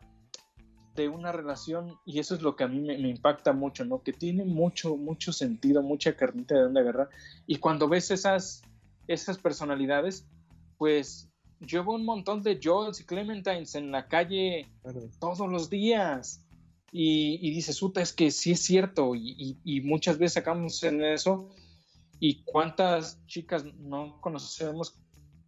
de una relación, y eso es lo que a mí me, me impacta mucho, ¿no? Que tiene mucho, mucho sentido, mucha carnita de donde agarrar. Y cuando ves esas, esas personalidades, pues yo veo un montón de Joels y Clementines en la calle todos los días. y, y dices, puta, es que sí es cierto, y, y, muchas veces sacamos en eso, y cuántas chicas no conocemos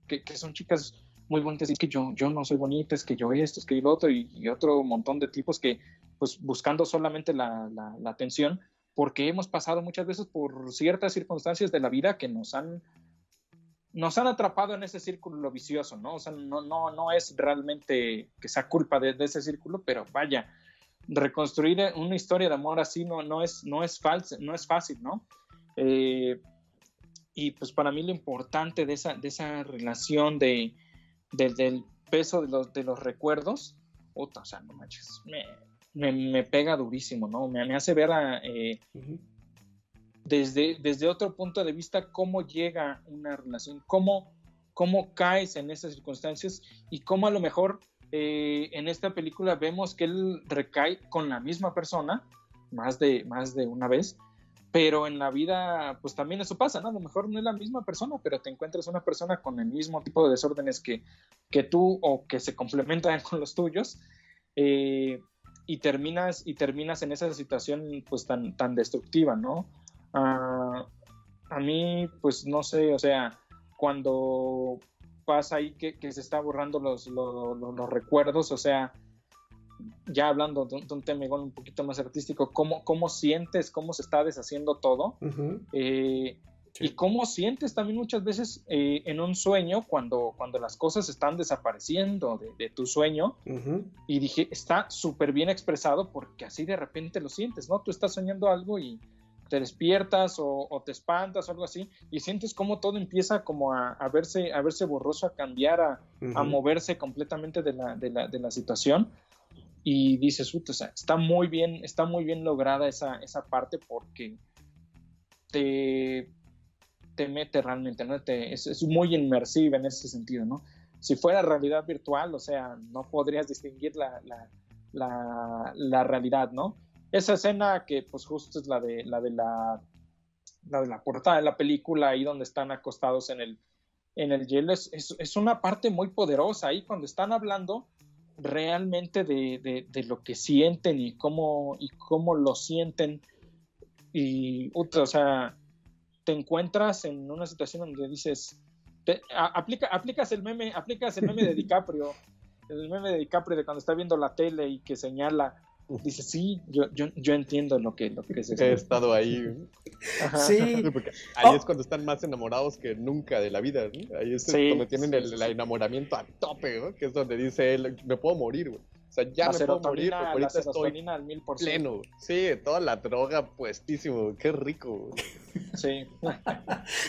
que, que, son chicas muy bonitas, y que yo, yo no soy bonita, es que yo esto, es que yo lo otro, y, otro montón de tipos que, pues buscando solamente la, la, la atención, porque hemos pasado muchas veces por ciertas circunstancias de la vida que nos han nos han atrapado en ese círculo vicioso, ¿no? O sea, no, no, no es realmente que sea culpa de, ese círculo, pero vaya, reconstruir una historia de amor así no, no, es, no, es, falso, no es fácil, ¿no? Eh, y pues para mí lo importante de esa, de esa relación de, del peso de los, de los recuerdos, o sea, no manches, me, me, pega durísimo, ¿no? Me, me hace ver a, eh, desde, desde otro punto de vista cómo llega una relación, cómo, cómo caes en esas circunstancias y cómo a lo mejor eh, en esta película vemos que él recae con la misma persona más de, más de una vez, pero en la vida pues también eso pasa, ¿no? A lo mejor no es la misma persona, pero te encuentras una persona con el mismo tipo de desórdenes que, que tú o que se complementan con los tuyos. Eh, y terminas y terminas en esa situación pues tan tan destructiva no Ah, a mí, pues no sé, o sea, cuando pasa ahí que, se está borrando los, los, recuerdos, o sea, ya hablando de un, tema igual un poquito más artístico, ¿cómo, cómo sientes, cómo se está deshaciendo todo? Eh, y cómo sientes también muchas veces eh, en un sueño cuando, cuando las cosas están desapareciendo de, tu sueño. Y dije, está súper bien expresado porque así de repente lo sientes, ¿no? Tú estás soñando algo y te despiertas o, te espantas o algo así y sientes como todo empieza como a, verse, a verse borroso, a cambiar, a, moverse completamente de la, de la, de la situación y dices, o sea, está muy bien, está muy bien lograda esa, esa parte porque te, te mete realmente, ¿no? Te, es, es, muy inmersiva en ese sentido, ¿no? Si fuera realidad virtual, o sea, no podrías distinguir la, la, la, la realidad, ¿no? Esa escena que pues justo es la de la de la, la de la portada de la película ahí donde están acostados en el en el hielo es, es, una parte muy poderosa ahí cuando están hablando realmente de, de, lo que sienten y cómo y cómo lo sienten. Y o sea te encuentras en una situación donde dices aplica, aplicas el meme aplicas el meme de DiCaprio el meme de DiCaprio de cuando está viendo la tele y que señala dice, sí, yo, yo, yo entiendo lo que, lo que es He estado ahí. Sí. Porque ahí es oh. cuando están más enamorados que nunca de la vida, Ahí es cuando tienen el, enamoramiento a tope, ¿no? Que es donde dice él, me puedo morir, güey. O sea, ya me puedo morir, porque ahorita estoy al mil por pleno. Sí, toda la droga puestísimo, qué rico. Sí.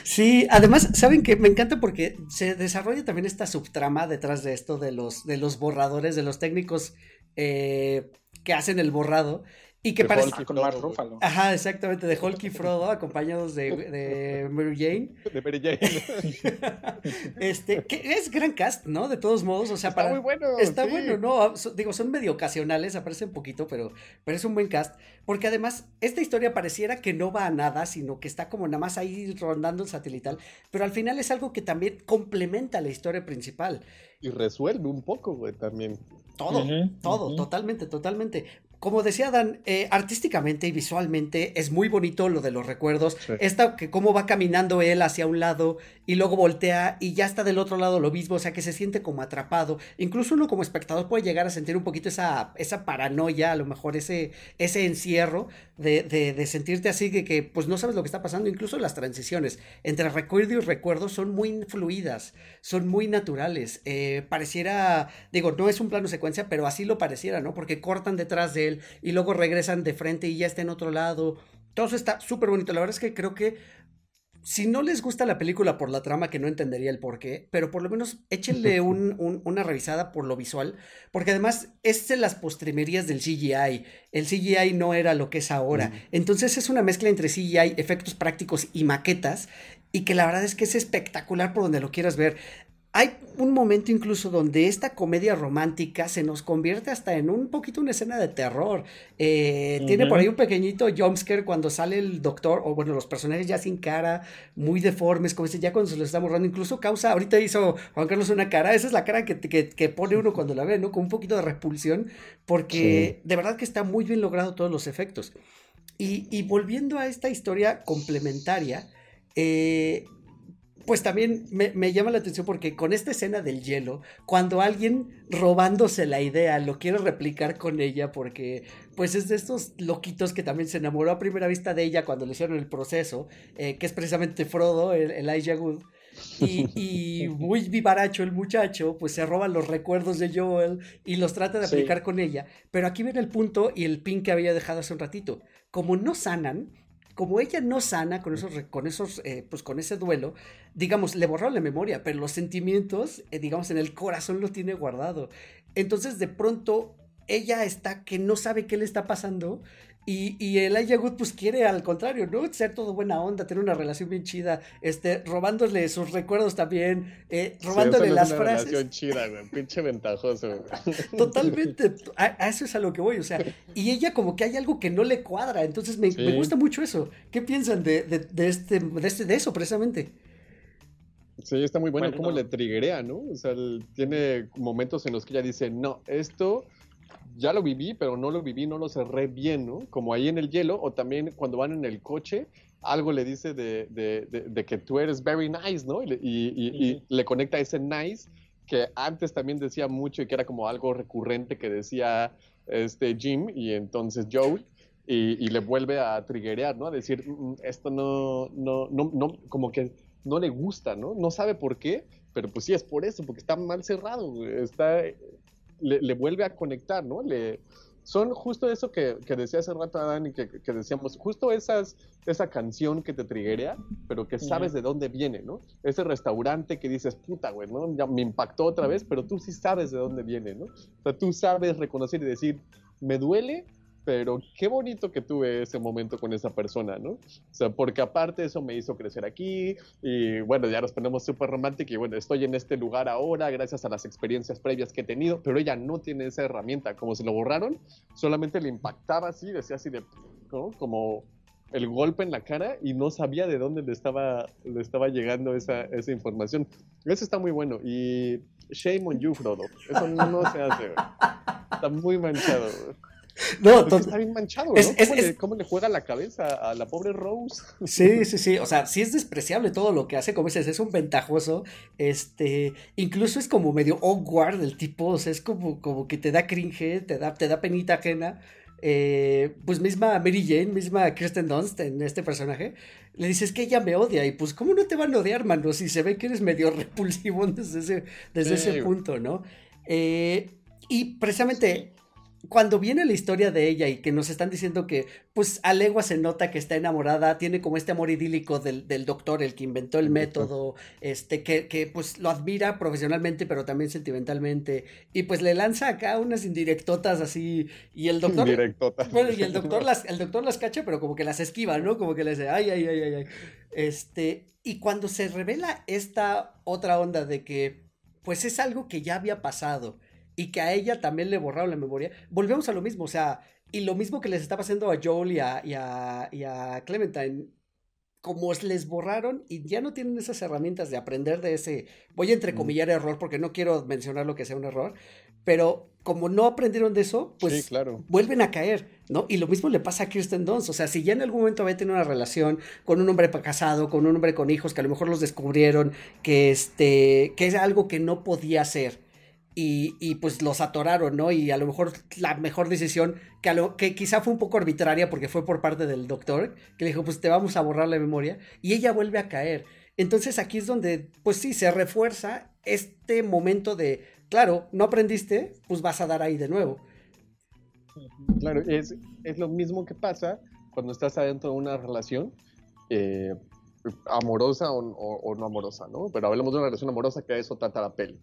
sí, además, ¿saben que Me encanta porque se desarrolla también esta subtrama detrás de esto de los, de los borradores, de los técnicos eh, que hacen el borrado y que parece. con Mark Ruffalo. Ajá, exactamente, de Hulk y Frodo, acompañados de, de Mary Jane. De Mary Jane. este, que es gran cast, ¿no? De todos modos, o sea, está para. muy bueno. Está bueno, ¿no? digo, son medio ocasionales, aparecen poquito, pero, pero es un buen cast. Porque además, esta historia pareciera que no va a nada, sino que está como nada más ahí rondando el satelital. Pero al final es algo que también complementa la historia principal. Y resuelve un poco, güey, también. Todo, todo, totalmente, totalmente como decía Dan, eh, artísticamente y visualmente es muy bonito lo de los recuerdos. Esta que cómo va caminando él hacia un lado y luego voltea y ya está del otro lado lo mismo, o sea que se siente como atrapado. Incluso uno como espectador puede llegar a sentir un poquito esa, esa paranoia, a lo mejor ese, ese encierro de, de, sentirte así que, que pues no sabes lo que está pasando. Incluso las transiciones entre recuerdo y recuerdo son muy fluidas, son muy naturales. Eh, pareciera, digo, no es un plano secuencia, pero así lo pareciera, ¿no? Porque cortan detrás de y luego regresan de frente y ya está en otro lado. Todo eso está súper bonito. La verdad es que creo que si no les gusta la película por la trama, que no entendería el por qué, pero por lo menos échenle una revisada por lo visual, porque además es de las postrimerías del CGI. El CGI no era lo que es ahora. Entonces es una mezcla entre CGI, efectos prácticos y maquetas, y que la verdad es que es espectacular por donde lo quieras ver hay un momento incluso donde esta comedia romántica se nos convierte hasta en un poquito una escena de terror. Eh, tiene por ahí un pequeñito jumpscare cuando sale el doctor, o bueno, los personajes ya sin cara, muy deformes, como dice, ya cuando se los está borrando, incluso causa, ahorita hizo Juan Carlos una cara, esa es la cara que, que, pone uno cuando la ve, ¿no? Con un poquito de repulsión, porque de verdad que está muy bien logrado todos los efectos. Y, y volviendo a esta historia complementaria, eh, pues también me, llama la atención porque con esta escena del hielo, cuando alguien robándose la idea lo quiere replicar con ella, porque pues es de estos loquitos que también se enamoró a primera vista de ella cuando le hicieron el proceso, eh, que es precisamente Frodo, el, Elijah Wood. Y, muy vivaracho el muchacho, pues se roba los recuerdos de Joel y los trata de aplicar con ella. Pero aquí viene el punto y el pin que había dejado hace un ratito. Como no sanan, como ella no sana con esos, con esos, eh, pues con ese duelo, digamos, le borró la memoria, pero los sentimientos, eh, digamos, en el corazón lo tiene guardado. Entonces, de pronto, ella está que no sabe qué le está pasando y, y el Good pues quiere al contrario, ¿no? Ser todo buena onda, tener una relación bien chida, este, robándole sus recuerdos también, eh, robándole las es una Relación chida, güey, pinche ventajoso. Totalmente, a, eso es a lo que voy, o sea, y ella como que hay algo que no le cuadra, entonces me, me gusta mucho eso. ¿Qué piensan de, de, de, este, de, este, de eso precisamente? Sí, está muy bueno, cómo le triguea, ¿no? O sea, tiene momentos en los que ella dice, no, esto ya lo viví, pero no lo viví, no lo cerré bien, ¿no? Como ahí en el hielo, o también cuando van en el coche, algo le dice de, de, de, que tú eres very nice, ¿no? Y, y, le conecta ese nice que antes también decía mucho y que era como algo recurrente que decía este Jim y entonces Joe. Y, le vuelve a triggerear, ¿no? A decir, mm, mm, esto no, no, no, no, como que no le gusta, ¿no? No sabe por qué, pero pues sí es por eso, porque está mal cerrado, está le, vuelve a conectar, ¿no? Le, son justo eso que, que decía hace rato Dani, que, que decíamos, justo esas, esa canción que te triguea, pero que sabes de dónde viene, ¿no? Ese restaurante que dices, puta, güey, ¿no? Ya me impactó otra vez, pero tú sí sabes de dónde viene, ¿no? O sea, tú sabes reconocer y decir, me duele, pero qué bonito que tuve ese momento con esa persona, ¿no? O sea, porque aparte eso me hizo crecer aquí y bueno, ya nos ponemos súper románticos y bueno, estoy en este lugar ahora gracias a las experiencias previas que he tenido, pero ella no tiene esa herramienta, como se lo borraron, solamente le impactaba así, decía así de, ¿no? Como el golpe en la cara y no sabía de dónde le estaba, le estaba llegando esa, esa información. Eso está muy bueno y shame on you, Frodo. Eso no, se hace, Está muy manchado. No, está bien manchado, ¿no? ¿Cómo, le, juega la cabeza a la pobre Rose? Sí, sí, sí. O sea, sí es despreciable todo lo que hace. Como dices, es un ventajoso. Este, incluso es como medio awkward el tipo. O sea, es como, como que te da cringe, te da, te da penita ajena. Eh, pues misma Mary Jane, misma Kristen Dunst en este personaje, le dices que ella me odia. Y pues, ¿cómo no te van a odiar, mano? Si se ve que eres medio repulsivo desde ese, desde ese punto, ¿no? Eh, y precisamente cuando viene la historia de ella y que nos están diciendo que, pues a legua se nota que está enamorada, tiene como este amor idílico del, doctor, el que inventó el método, este, que, que, pues lo admira profesionalmente, pero también sentimentalmente, y pues le lanza acá unas indirectotas así, y el doctor... Bueno, y el doctor las, el doctor las cacha, pero como que las esquiva, ¿no? Como que le dice, ay, ay, ay, ay, ay. Este, y cuando se revela esta otra onda de que, pues es algo que ya había pasado, y que a ella también le borraron la memoria, volvemos a lo mismo, o sea, y lo mismo que les estaba haciendo a Joel y a, y a, y a Clementine, como les borraron y ya no tienen esas herramientas de aprender de ese, voy a entrecomillar error porque no quiero mencionar lo que sea un error, pero como no aprendieron de eso, pues claro. vuelven a caer, ¿no? Y lo mismo le pasa a Kirsten Dunst, o sea, si ya en algún momento había tenido una relación con un hombre casado, con un hombre con hijos, que a lo mejor los descubrieron, que este, que es algo que no podía hacer, y, pues los atoraron, ¿no? Y a lo mejor la mejor decisión, que, a que quizá fue un poco arbitraria porque fue por parte del doctor, que le dijo, pues te vamos a borrar la memoria, y ella vuelve a caer. Entonces aquí es donde, pues sí, se refuerza este momento de, claro, no aprendiste, pues vas a dar ahí de nuevo. Claro, es, es lo mismo que pasa cuando estás adentro de una relación. Eh, amorosa o, no amorosa, ¿no? Pero hablemos de una relación amorosa que eso trata la peli.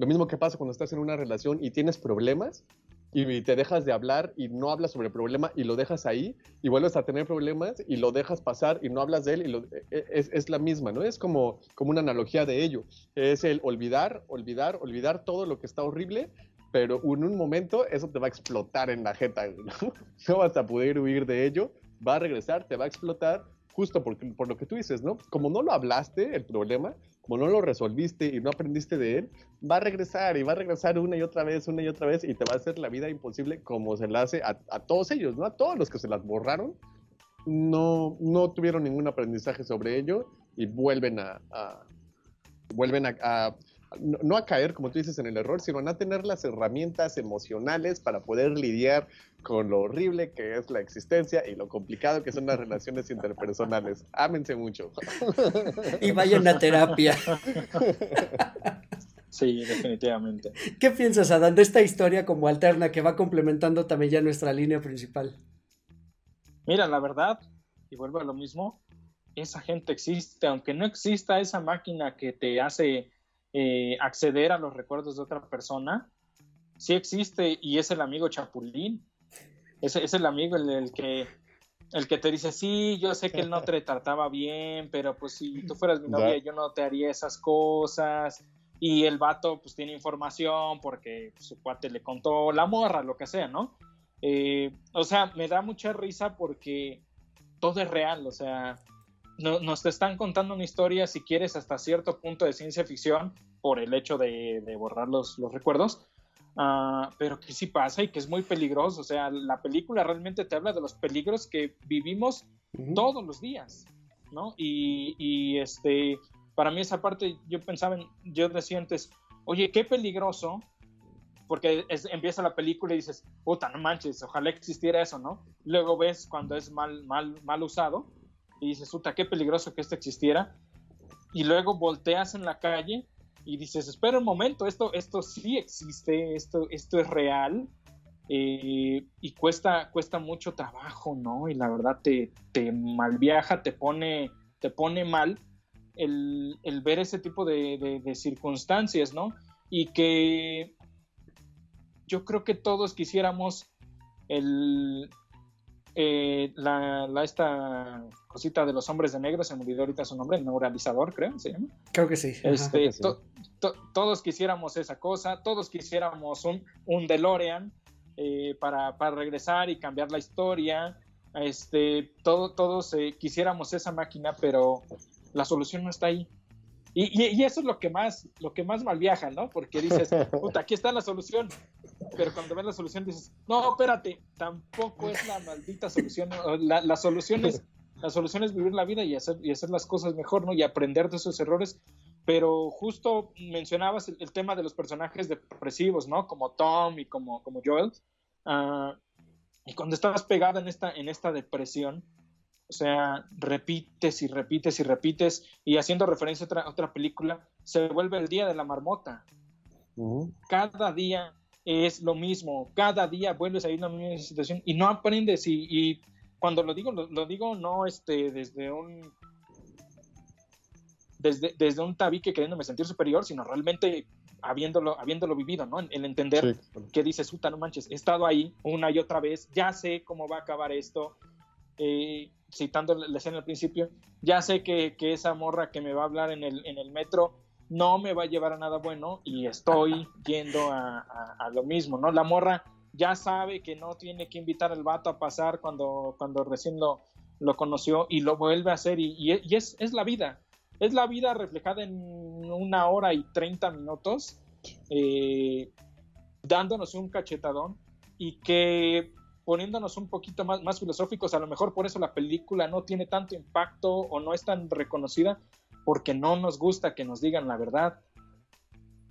Lo mismo que pasa cuando estás en una relación y tienes problemas, y te dejas de hablar y no hablas sobre el problema y lo dejas ahí y vuelves a tener problemas y lo dejas pasar y no hablas de él y lo, e, e, es, es, la misma, ¿no? Es como, como una analogía de ello. Es el olvidar, olvidar, olvidar todo lo que está horrible, pero en un momento eso te va a explotar en la jeta, ¿no? No vas a poder huir de ello, va a regresar, te va a explotar justo por, por lo que tú dices, ¿no? Como no lo hablaste, el problema, no lo resolviste y no aprendiste de él, va a regresar y va a regresar una y otra vez, una y otra vez y te va a hacer la vida imposible como se la hace a, todos ellos, ¿no? A todos los que se las borraron, no, no tuvieron ningún aprendizaje sobre ello y vuelven a, vuelven a no a caer, como tú dices, en el error, sino a tener las herramientas emocionales para poder lidiar con lo horrible que es la existencia y lo complicado que son las relaciones interpersonales. Ámense mucho. Y vayan a terapia. Sí, definitivamente. ¿Qué piensas, Adán, de esta historia como alterna que va complementando también ya nuestra línea principal? Mira, la verdad, y vuelvo a lo mismo, esa gente existe, aunque no exista esa máquina que te hace eh, acceder a los recuerdos de otra persona, sí existe y es el amigo Chapulín. Es, es el amigo el, que el que te dice, sí, yo sé que él no te trataba bien, pero pues si tú fueras mi novia, yo no te haría esas cosas. Y el vato pues tiene información porque su cuate le contó la morra, lo que sea, ¿no? Eh, o sea, me da mucha risa porque todo es real, o sea, no, nos están contando una historia, si quieres, hasta cierto punto de ciencia ficción por el hecho de, borrar los, recuerdos, ah, pero que sí pasa y que es muy peligroso. O sea, la película realmente te habla de los peligros que vivimos todos los días, ¿no? Y, este, para mí esa parte, yo pensaba, en, yo decía antes, oye, qué peligroso porque empieza la película y dices, puta, no manches, ojalá existiera eso, ¿no? Luego ves cuando es mal, mal, mal usado y dices, puta, qué peligroso que esto existiera. Y luego volteas en la calle y dices, espera un momento, esto, esto sí existe, esto, esto es real. Eh, y cuesta, cuesta mucho trabajo, ¿no? Y la verdad te, te malviaja, te pone, te pone mal el, ver ese tipo de, de, circunstancias, ¿no? Y que yo creo que todos quisiéramos el, eh, la, esta cosita de los hombres de negro, se me olvidó ahorita su nombre, el neuralizador, creo, se llama. Creo que sí. Este, todos quisiéramos esa cosa, todos quisiéramos un, un DeLorean eh, para, para, regresar y cambiar la historia. Este, todo, todos eh, quisiéramos esa máquina, pero la solución no está ahí. Y, y, eso es lo que más, lo que más mal viaja, ¿no? Porque dices, puta, aquí está la solución. Pero cuando ves la solución dices, no, espérate, tampoco es la maldita solución. La, la solución es, la solución es vivir la vida y hacer, y hacer las cosas mejor, ¿no? Y aprender de esos errores. Pero justo mencionabas el, tema de los personajes depresivos, ¿no? Como Tom y como, como Joel. Uh, y cuando estás pegada en esta, en esta depresión, o sea, repites y repites y repites, y haciendo referencia a otra, otra película, se vuelve el día de la marmota. Cada día es lo mismo, cada día vuelves a ir a la misma situación y no aprendes. Y, cuando lo digo, lo, digo no este, desde un desde, desde un tabique queriéndome sentir superior, sino realmente habiéndolo, habiéndolo vivido, ¿no? El entender que dices, puta, no manches, he estado ahí una y otra vez, ya sé cómo va a acabar esto, eh, citando la escena al principio, ya sé que, esa morra que me va a hablar en el, en el metro no me va a llevar a nada bueno y estoy yendo a, lo mismo, ¿no? La morra ya sabe que no tiene que invitar al vato a pasar cuando, cuando recién lo, lo conoció y lo vuelve a hacer y, es, es, la vida, es la vida reflejada en una hora y treinta minutos, eh, dándonos un cachetadón y que poniéndonos un poquito más, más filosóficos, a lo mejor por eso la película no tiene tanto impacto o no es tan reconocida, porque no nos gusta que nos digan la verdad.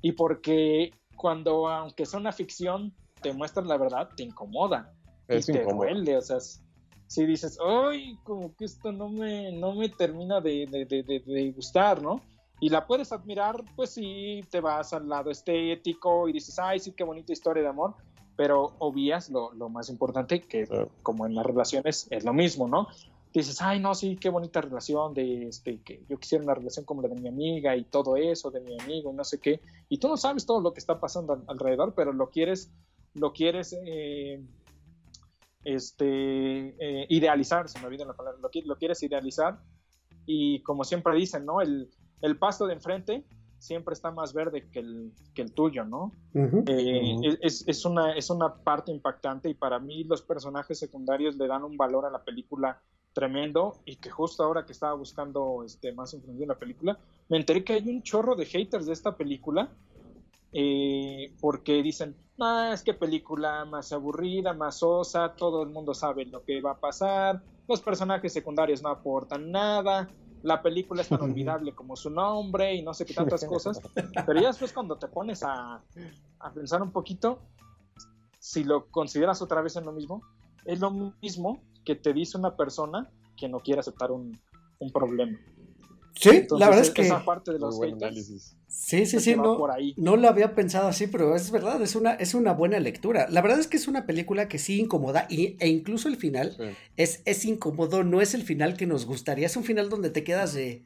Y porque cuando, aunque sea una ficción, te muestran la verdad, te incomoda. y te duele, o sea, si dices, ay, como que esto no me, no me termina de, de, gustar, ¿no? Y la puedes admirar, pues sí, te vas al lado estético y dices, ay, sí, qué bonita historia de amor, pero obvias lo, lo más importante, que como en las relaciones es lo mismo, ¿no? Dices, ay, no, sí, qué bonita relación, de este, que yo quisiera una relación como la de mi amiga y todo eso, de mi amigo, y no sé qué, y tú no sabes todo lo que está pasando alrededor, pero lo quieres lo quieres eh, este, eh, idealizar, se me olvida la palabra, lo, lo, quieres idealizar y como siempre dicen, ¿no? El, el pasto de enfrente siempre está más verde que el, que el tuyo, ¿no? Eh, es, es, una, es una parte impactante y para mí los personajes secundarios le dan un valor a la película tremendo y que justo ahora que estaba buscando este, más información de la película, me enteré que hay un chorro de haters de esta película eh, porque dicen, ah, es que película más aburrida, más osa, todo el mundo sabe lo que va a pasar, los personajes secundarios no aportan nada, la película es tan olvidable como su nombre y no sé qué tantas cosas, pero ya después cuando te pones a, a pensar un poquito, si lo consideras otra vez en lo mismo, es lo mismo que te dice una persona que no quiere aceptar un, un problema. Sí, la verdad es que. Esa parte de los haters, Sí, sí, sí, no, no lo había pensado así, pero es verdad, es una, es una buena lectura. La verdad es que es una película que sí incomoda y, e incluso el final es, es incómodo, no es el final que nos gustaría, es un final donde te quedas de,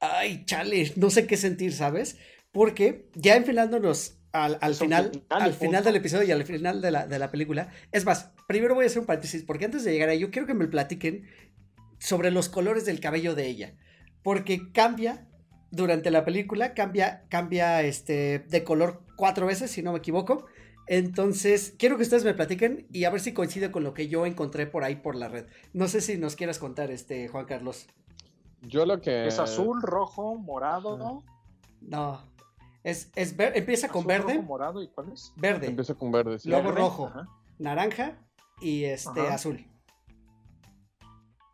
ay, chale, no sé qué sentir, ¿sabes? Porque ya enfilándonos al, al final, al final del episodio y al final de la, de la película, es más, primero voy a hacer un paréntesis, porque antes de llegar a ello, quiero que me platiquen sobre los colores del cabello de ella, porque cambia durante la película cambia, cambia este, de color cuatro veces, si no me equivoco. Entonces, quiero que ustedes me platiquen y a ver si coincide con lo que yo encontré por ahí por la red. No sé si nos quieras contar, este, Juan Carlos. Yo lo que. Es azul, rojo, morado, ¿no? No. Es, es empieza con verde. Rojo, morado, ¿y cuál es? Verde. Empieza con verde, sí. Luego rojo, naranja y este azul.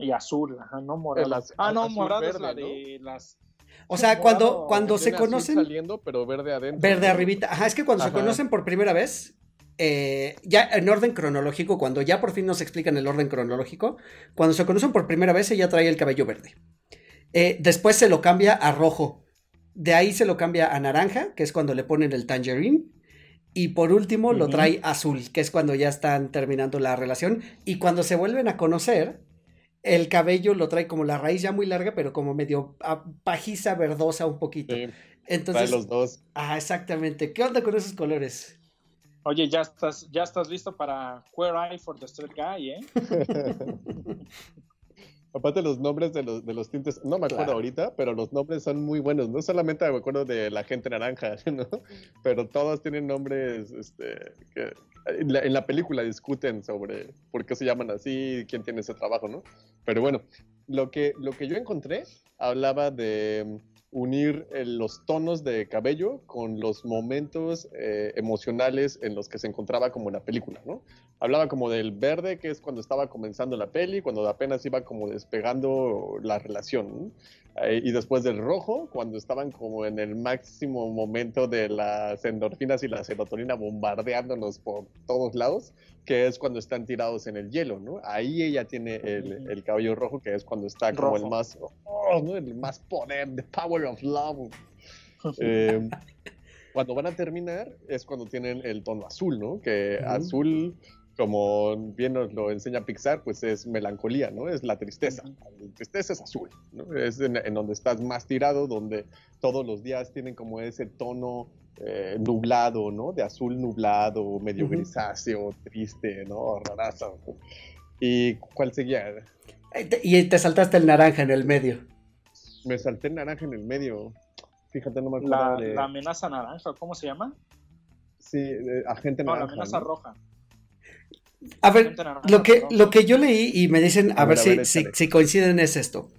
Y azul, ajá, no morado. ah, no, morado es la de las o sea, cuando, cuando se conocen. saliendo, pero verde adentro. Verde arribita. Ajá, es que cuando se conocen por primera vez, eh, ya en orden cronológico, cuando ya por fin nos explican el orden cronológico, cuando se conocen por primera vez, ella trae el cabello verde. Eh, después se lo cambia a rojo. De ahí se lo cambia a naranja, que es cuando le ponen el tangerine. Y por último lo trae azul, que es cuando ya están terminando la relación. Y cuando se vuelven a conocer, el cabello lo trae como la raíz ya muy larga, pero como medio ah, pajiza, verdosa un poquito. Sí, Entonces, los dos. Ah, exactamente. ¿Qué onda con esos colores? Oye, ya estás, ya estás listo para Queer Eye for the Straight Guy, ¿eh? Aparte los nombres de los, de los tintes, no me acuerdo ahorita, pero los nombres son muy buenos. No solamente me acuerdo de la gente naranja, ¿no? Pero todos tienen nombres este, que en la, película discuten sobre por qué se llaman así, quién tiene ese trabajo, ¿no? Pero bueno, lo que, lo que yo encontré hablaba de unir eh, los tonos de cabello con los momentos eh, emocionales en los que se encontraba como en la película, ¿no? Hablaba como del verde, que es cuando estaba comenzando la peli, cuando apenas iba como despegando la relación, eh, y después del rojo, cuando estaban como en el máximo momento de las endorfinas y la serotonina bombardeándonos por todos lados, que es cuando están tirados en el hielo, ¿no? Ahí ella tiene el, el cabello rojo, que es cuando está como el más, oh, ¿no? el más poder, the power of love. Eh, cuando van a terminar es cuando tienen el tono azul, ¿no? Que azul como bien nos lo enseña Pixar, pues es melancolía, ¿no? Es la tristeza. La tristeza es azul, ¿no? Es en, donde estás más tirado, donde todos los días tienen como ese tono eh, nublado, ¿no? De azul nublado, medio grisáceo, triste, ¿no? Rarazo. ¿Y cuál seguía? Y te saltaste el naranja en el medio. Me salté el naranja en el medio. Fíjate, no me acuerdo. La, la amenaza naranja, ¿cómo se llama? Sí, agente naranja. No, la amenaza roja. A ver, lo que, lo que yo leí y me dicen, a, ver, si, si, coinciden es esto.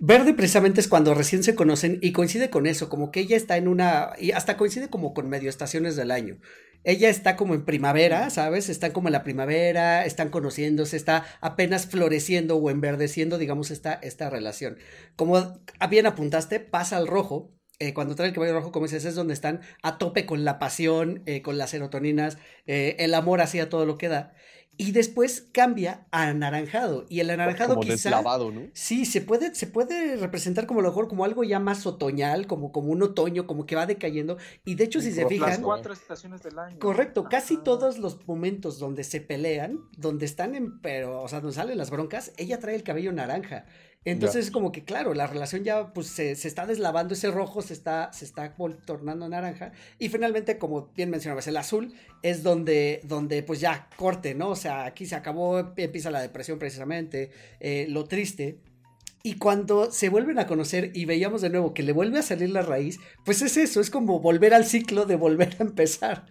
Verde precisamente es cuando recién se conocen y coincide con eso, como que ella está en una, y hasta coincide como con medio estaciones del año. Ella está como en primavera, ¿sabes? Están como en la primavera, están conociéndose, está apenas floreciendo o enverdeciendo, digamos, esta, esta relación. Como bien apuntaste, pasa al rojo, eh, cuando trae el caballo rojo, como dices, es donde están a tope con la pasión, eh, con las serotoninas, eh, el amor hacia todo lo que da. Y después cambia a anaranjado. Y el anaranjado Como quizá. deslavado, ¿no? Sí, se puede, se puede representar como a lo mejor como algo ya más otoñal, como, como un otoño, como que va decayendo. Y de hecho, si se Las Las fijan. cuatro estaciones del año. Correcto, casi todos los momentos donde se pelean, donde están en, pero, o sea, donde salen las broncas, ella trae el cabello naranja. Entonces es como que, claro, la relación ya pues se, se está deslavando, ese rojo se está, se está tornando naranja. Y finalmente, como bien mencionabas, el azul es donde, donde pues ya corte, ¿no? O sea, aquí se acabó, empieza la depresión precisamente, eh, lo triste. Y cuando se vuelven a conocer y veíamos de nuevo que le vuelve a salir la raíz, pues es eso, es como volver al ciclo de volver a empezar.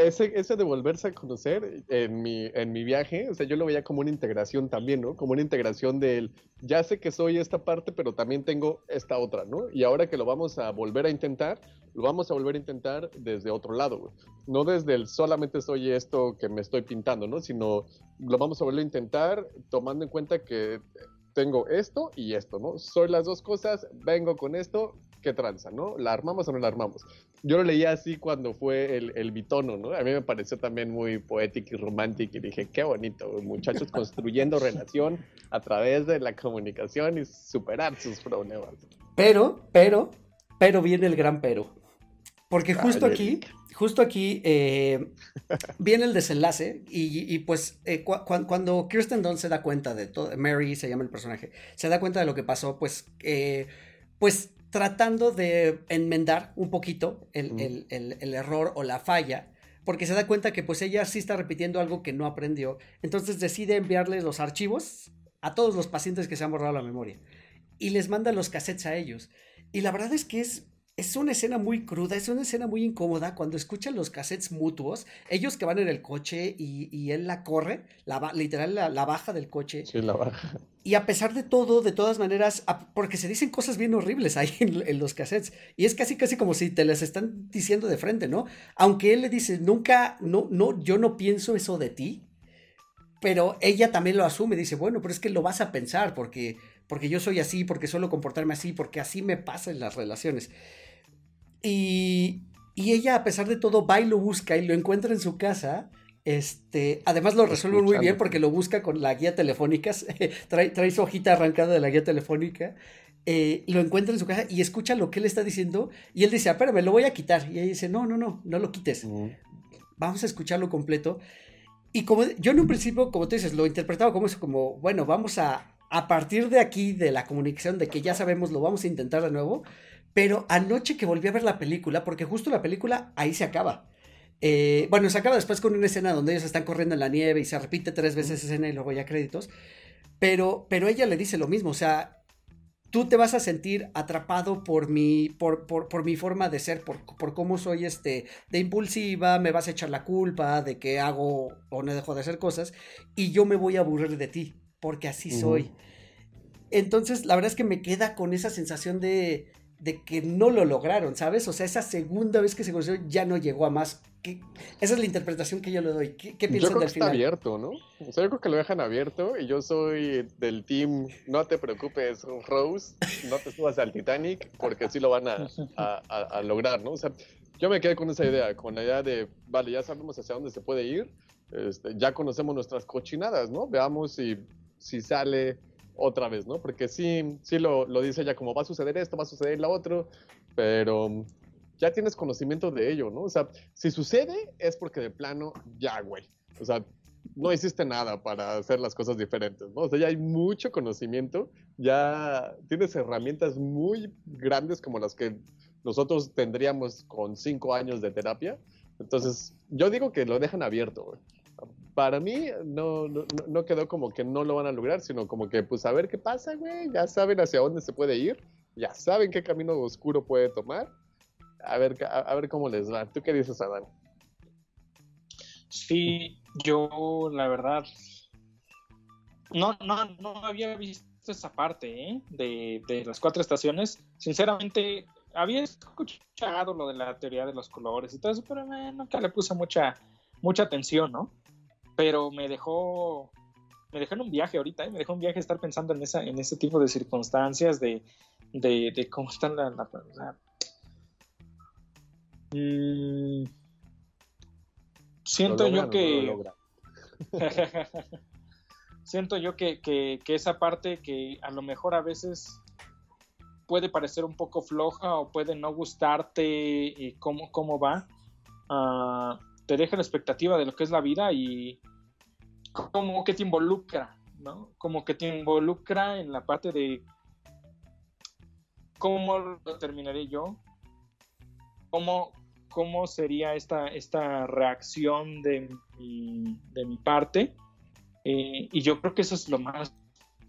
Ese, ese de volverse a conocer en mi, viaje, o sea, yo lo veía como una integración también, ¿no? Como una integración del, ya sé que soy esta parte, pero también tengo esta otra, ¿no? Y ahora que lo vamos a volver a intentar, lo vamos a volver a intentar desde otro lado. No desde el solamente soy esto que me estoy pintando, ¿no? Sino lo vamos a volver a intentar tomando en cuenta que tengo esto y esto, ¿no? Soy las dos cosas, vengo con esto, ¿qué tranza, no? ¿La armamos o no la armamos? Yo lo leía así cuando fue el, el bitono, ¿no? A mí me pareció también muy poético y romántico y dije, qué bonito, muchachos construyendo relación a través de la comunicación y superar sus problemas. Pero, pero, pero viene el gran pero. Porque justo aquí, justo aquí eh, viene el desenlace y, y, pues eh, cu- cu- cuando Kirsten Dunst se da cuenta de todo, Mary se llama el personaje, se da cuenta de lo que pasó, pues, eh, pues tratando de enmendar un poquito el, Mm. el- el- el error o la falla, porque se da cuenta que pues ella sí está repitiendo algo que no aprendió, entonces decide enviarles los archivos a todos los pacientes que se han borrado la memoria y les manda los cassettes a ellos. Y la verdad es que es, es una escena muy cruda, es una escena muy incómoda cuando escuchan los cassettes mutuos, ellos que van en el coche y, y él la corre, la, literal la, la baja del coche. Sí, la baja. Y a pesar de todo, de todas maneras, porque se dicen cosas bien horribles ahí en, en los cassettes. Y es casi, casi como si te las están diciendo de frente, ¿no? Aunque él le dice, nunca, no, no, yo no pienso eso de ti. Pero ella también lo asume, dice, bueno, pero es que lo vas a pensar porque, porque yo soy así, porque suelo comportarme así, porque así me pasa en las relaciones. Y, y ella, a pesar de todo, va y lo busca y lo encuentra en su casa. Este, además lo resuelve muy bien porque lo busca con la guía telefónica, trae, trae su hojita arrancada de la guía telefónica, eh, lo encuentra en su casa y escucha lo que él está diciendo y él dice, "Ah, espérame, lo voy a quitar. Y ella dice, no, no, no, no lo quites, vamos a escucharlo completo. Y como yo en un principio, como tú dices, lo interpretaba como eso, como, bueno, vamos a, a partir de aquí, de la comunicación, de que ya sabemos, lo vamos a intentar de nuevo. Pero anoche que volví a ver la película, porque justo la película ahí se acaba. Eh, bueno, se acaba después con una escena donde ellos están corriendo en la nieve y se repite tres veces esa escena y luego ya créditos. Pero, pero ella le dice lo mismo, o sea, tú te vas a sentir atrapado por mi, por, por, por mi forma de ser, por, por cómo soy este, de impulsiva, me vas a echar la culpa de que hago o no dejo de hacer cosas y yo me voy a aburrir de ti, porque así soy. Entonces, la verdad es que me queda con esa sensación de, de que no lo lograron, ¿sabes? O sea, esa segunda vez que se conoció ya no llegó a más. ¿Qué- Esa es la interpretación que yo le doy. ¿Qué, qué Yo piensan creo que del está final? abierto, ¿no? O sea, yo creo que lo dejan abierto y yo soy del team, no te preocupes, Rose, no te subas al Titanic porque sí lo van a, a- a- a lograr, ¿no? O sea, yo me quedé con esa idea, con la idea de, vale, ya sabemos hacia dónde se puede ir, este, ya conocemos nuestras cochinadas, ¿no? Veamos si, si sale otra vez, ¿no? Porque sí, sí lo, lo dice ella como va a suceder esto, va a suceder lo otro, pero ya tienes conocimiento de ello, ¿no? O sea, si sucede es porque de plano ya, güey. O sea, no hiciste nada para hacer las cosas diferentes, ¿no? O sea, ya hay mucho conocimiento, ya tienes herramientas muy grandes como las que nosotros tendríamos con cinco años de terapia. Entonces, yo digo que lo dejan abierto, güey. Para mí no, no, no- quedó como que no lo van a lograr, sino como que pues a ver qué pasa, güey. Ya saben hacia dónde se puede ir, ya saben qué camino oscuro puede tomar. A ver, a, ver cómo les va. ¿Tú qué dices, Adán? Sí, yo la verdad no, no, no había visto esa parte ¿eh? de, de las cuatro estaciones. Sinceramente, había escuchado lo de la teoría de los colores y todo eso, pero nunca le puse mucha, mucha atención, ¿no? Pero me dejó, me dejó en un viaje ahorita, ¿eh? me dejó un viaje estar pensando en esa, en ese tipo de circunstancias, de, de, de cómo están la, la- sea, mm, siento ¿Lo logran yo que lo? Siento yo que, que, que, esa parte que a lo mejor a veces puede parecer un poco floja o puede no gustarte y cómo, cómo va, uh, te deja la expectativa de lo que es la vida y como que te involucra, ¿no? Como que te involucra en la parte de cómo lo terminaré yo, cómo, cómo sería esta, esta reacción de mi, de mi parte. Eh, y yo creo que eso es lo más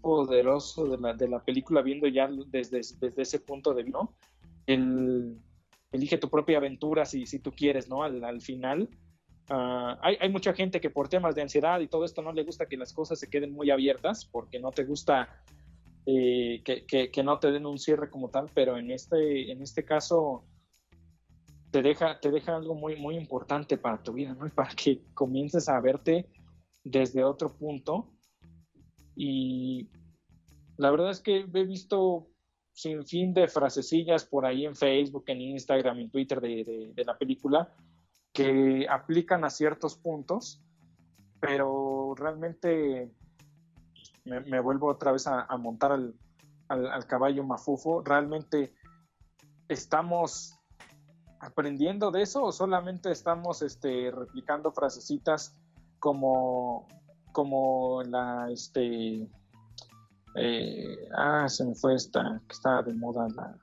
poderoso de la, de la película, viendo ya desde, desde ese punto de vista, ¿no? El, elige tu propia aventura si, si tú quieres, ¿no? Al, al final. Uh, hay, hay, mucha gente que por temas de ansiedad y todo esto no le gusta que las cosas se queden muy abiertas porque no te gusta eh, que, que, que, no te den un cierre como tal, pero en este, en este caso te deja, te deja algo muy, muy importante para tu vida, ¿no? Para que comiences a verte desde otro punto. Y la verdad es que he visto sin fin de frasecillas por ahí en Facebook, en Instagram, en Twitter de, de, de la película que aplican a ciertos puntos, pero realmente me, vuelvo otra vez a, montar al, al, al, caballo mafufo. Realmente estamos aprendiendo de eso o solamente estamos este, replicando frasecitas como, como la, este, eh, ah, se me fue esta, que está de moda, la,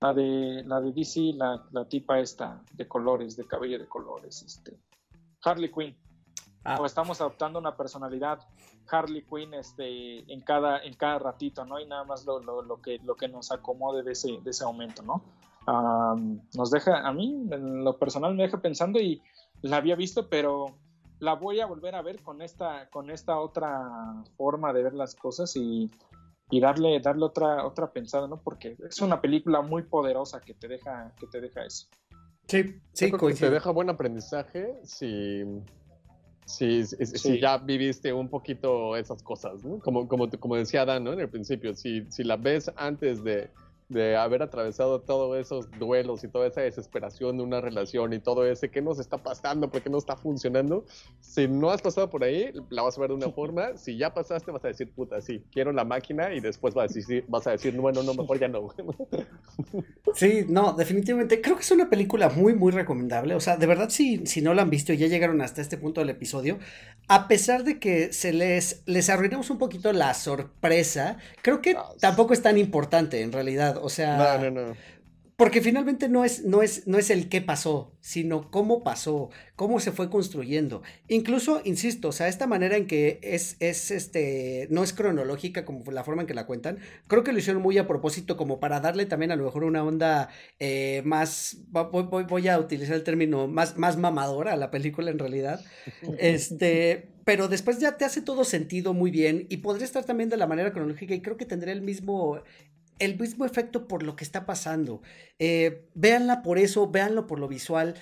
la de, la de DC, la, la, tipa esta de colores, de cabello de colores, este, Harley Quinn. Ah. O estamos adoptando una personalidad Harley Quinn este, en, cada, en cada ratito, ¿no? Y nada más lo, lo, lo, que, lo que nos acomode de ese, de ese momento, ¿no? Um, nos deja, a mí en lo personal me deja pensando y la había visto, pero la voy a volver a ver con esta, con esta otra forma de ver las cosas y, y darle, darle otra, otra pensada, ¿no? Porque es una película muy poderosa que te deja, que te deja eso. Sí, sí, te deja buen aprendizaje si, si, si, sí. si, ya viviste un poquito esas cosas, ¿no? Como, como, como decía Dan, ¿no? En el principio, si, si la ves antes de, de haber atravesado todos esos duelos y toda esa desesperación de una relación y todo ese que nos está pasando, porque no está funcionando. Si no has pasado por ahí, la vas a ver de una forma. Si ya pasaste, vas a decir, puta, sí, quiero la máquina y después vas a decir, vas a decir bueno, no, mejor ya no. Sí, no, definitivamente. Creo que es una película muy, muy recomendable. O sea, de verdad, si, si no la han visto y ya llegaron hasta este punto del episodio, a pesar de que se les, les arruinamos un poquito la sorpresa, creo que no, tampoco es tan importante en realidad. O sea, no, no, no. Porque finalmente no es, no, es, no es el qué pasó, sino cómo pasó, cómo se fue construyendo. Incluso, insisto, o sea, esta manera en que es, es este, no es cronológica como la forma en que la cuentan, creo que lo hicieron muy a propósito como para darle también a lo mejor una onda eh, más, voy, voy, voy, a utilizar el término, más, más mamadora a la película en realidad. Este, pero después ya te hace todo sentido muy bien y podría estar también de la manera cronológica y creo que tendría el mismo el mismo efecto por lo que está pasando. Eh, véanla por eso, véanlo por lo visual.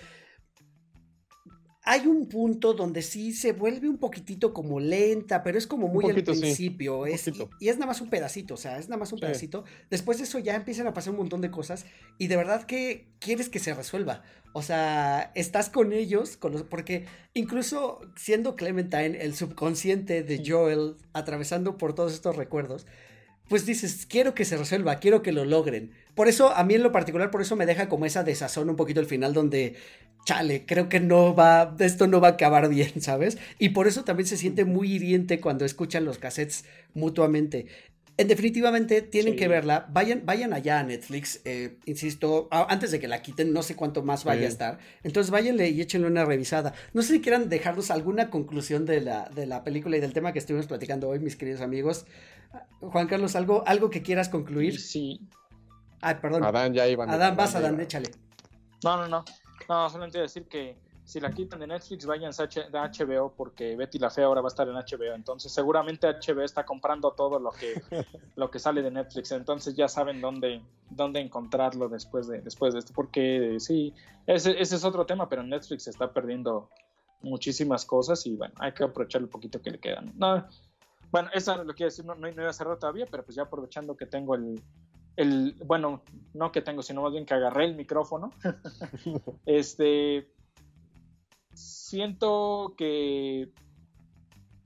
Hay un punto donde sí se vuelve un poquitito como lenta, pero es como muy poquito, al principio. Sí, es, y, y, es nada más un pedacito, o sea, es nada más un sí. pedacito. Después de eso ya empiezan a pasar un montón de cosas y de verdad que quieres que se resuelva. O sea, estás con ellos, con los, porque incluso siendo Clementine, el subconsciente de Joel, atravesando por todos estos recuerdos, pues dices, quiero que se resuelva, quiero que lo logren. Por eso, a mí en lo particular, por eso me deja como esa desazón un poquito el final donde, chale, creo que no va, esto no va a acabar bien, ¿sabes? Y por eso también se siente muy hiriente cuando escuchan los cassettes mutuamente. En definitivamente tienen sí. que verla. Vayan, vayan allá a Netflix. Eh, insisto, antes de que la quiten, no sé cuánto más vaya sí. a estar. Entonces váyanle y échenle una revisada. No sé si quieran dejarnos alguna conclusión de la, de la película y del tema que estuvimos platicando hoy, mis queridos amigos. Juan Carlos, ¿algo, algo que quieras concluir? Sí. Ay, perdón. Adán, ya iban. Adán, vas, Adán, échale. No, no, no. No, solamente decir que si la quitan de Netflix, vayan a HBO porque Betty la Fea ahora va a estar en HBO. Entonces, seguramente HBO está comprando todo lo que, lo que sale de Netflix. Entonces, ya saben dónde, dónde encontrarlo después de, después de esto. Porque sí, ese, ese es otro tema, pero Netflix está perdiendo muchísimas cosas y bueno, hay que aprovechar el poquito que le quedan. No, bueno, eso lo quiero decir, no, no, no iba a cerrar todavía, pero pues ya aprovechando que tengo el, el, bueno, no que tengo, sino más bien que agarré el micrófono. este, siento que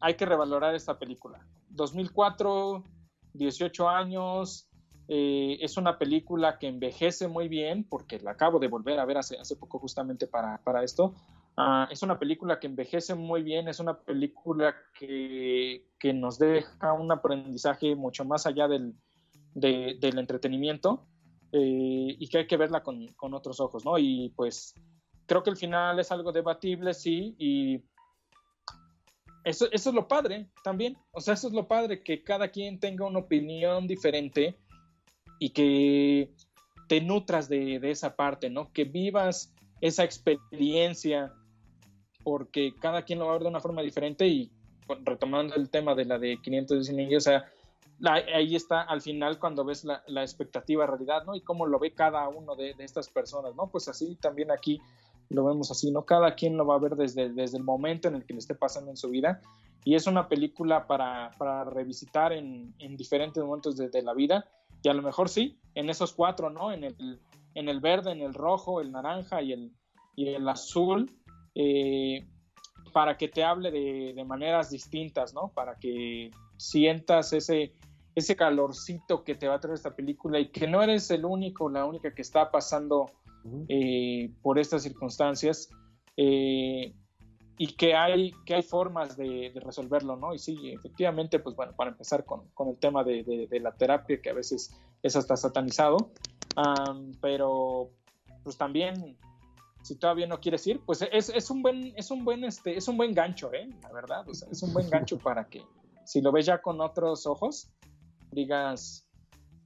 hay que revalorar esta película. 2004, 18 años, eh, es una película que envejece muy bien, porque la acabo de volver a ver hace, hace poco justamente para, para esto. Ah, es una película que envejece muy bien, es una película que, que nos deja un aprendizaje mucho más allá del, de, del entretenimiento eh, y que hay que verla con, con, otros ojos, ¿no? Y pues creo que el final es algo debatible, sí, y eso, eso es lo padre también, o sea, eso es lo padre, que cada quien tenga una opinión diferente y que te nutras de, de esa parte, ¿no? Que vivas esa experiencia porque cada quien lo va a ver de una forma diferente y retomando el tema de la de 519, o sea, ahí está al final cuando ves la, la, expectativa realidad, ¿no? Y cómo lo ve cada uno de, de, estas personas, ¿no? Pues así también aquí lo vemos así, ¿no? Cada quien lo va a ver desde, desde el momento en el que le esté pasando en su vida. Y es una película para, para revisitar en, en, diferentes momentos de, de, la vida. Y a lo mejor sí, en esos cuatro, ¿no? En el, en el verde, en el rojo, el naranja y el, y el azul. Eh, para que te hable de, de, maneras distintas, ¿no? Para que sientas ese, ese calorcito que te va a traer esta película y que no eres el único, la única que está pasando eh, por estas circunstancias eh, y que hay, que hay formas de, de, resolverlo, ¿no? Y sí, efectivamente, pues bueno, para empezar con, con el tema de, de, de, la terapia, que a veces es hasta satanizado, um, pero pues también si todavía no quieres ir, pues es, es, un buen, es un buen, este, es un buen gancho, ¿eh? La verdad, o sea, es un buen gancho para que si lo ves ya con otros ojos, digas,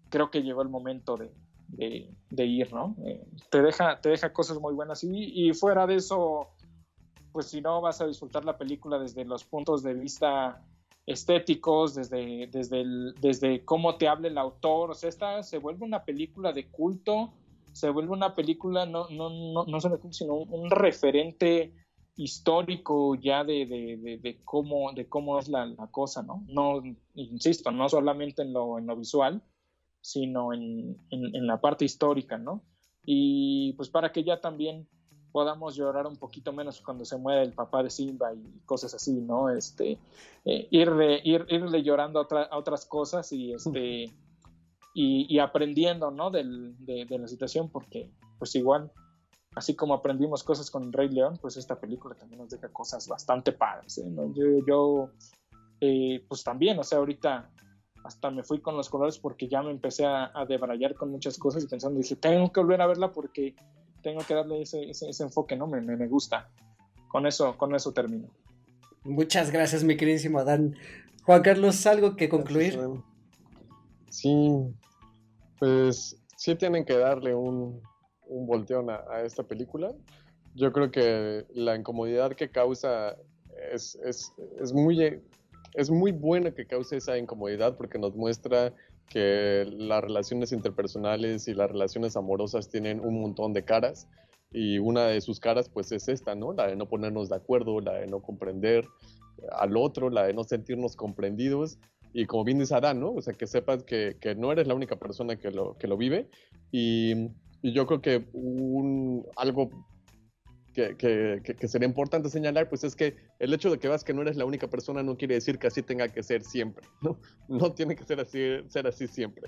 creo que llegó el momento de, de, de ir, ¿no? Eh, te, deja, te deja cosas muy buenas y, y, fuera de eso, pues si no vas a disfrutar la película desde los puntos de vista estéticos, desde, desde, el, desde cómo te habla el autor, o sea, esta se vuelve una película de culto, se vuelve una película no, no, no, no solo sino un, referente histórico ya de, de, de, cómo, de cómo es la, la, cosa, ¿no? No, insisto, no solamente en lo, en lo visual, sino en, en, en, la parte histórica, ¿no? Y pues para que ya también podamos llorar un poquito menos cuando se muere el papá de Simba y cosas así, ¿no? Este, eh, irle, ir, irle llorando a, otra, a, otras cosas y este... Y, y aprendiendo, ¿no? Del, de, de la situación, porque pues igual así como aprendimos cosas con Rey León, pues esta película también nos deja cosas bastante padres. ¿eh? ¿no? Yo, yo eh, pues también, o sea, ahorita hasta me fui con los colores porque ya me empecé a, a, debrayar con muchas cosas y pensando, dije, tengo que volver a verla porque tengo que darle ese, ese, ese enfoque, ¿no? Me, me, me, gusta. Con eso, con eso termino. Muchas gracias, mi queridísimo Adán. Juan Carlos, ¿algo que concluir? Sí, pues sí tienen que darle un, un volteón a, esta película. Yo creo que la incomodidad que causa es, es, es, muy, es muy buena que cause esa incomodidad porque nos muestra que las relaciones interpersonales y las relaciones amorosas tienen un montón de caras y una de sus caras pues es esta, ¿no? La de no ponernos de acuerdo, la de no comprender al otro, la de no sentirnos comprendidos y como bien dice Adán, ¿no? O sea, que sepas que, que no eres la única persona que lo, que lo vive y y yo creo que un, algo que, que, que, sería importante señalar, pues es que el hecho de que veas que no eres la única persona no quiere decir que así tenga que ser siempre, ¿no? No tiene que ser así, ser así siempre.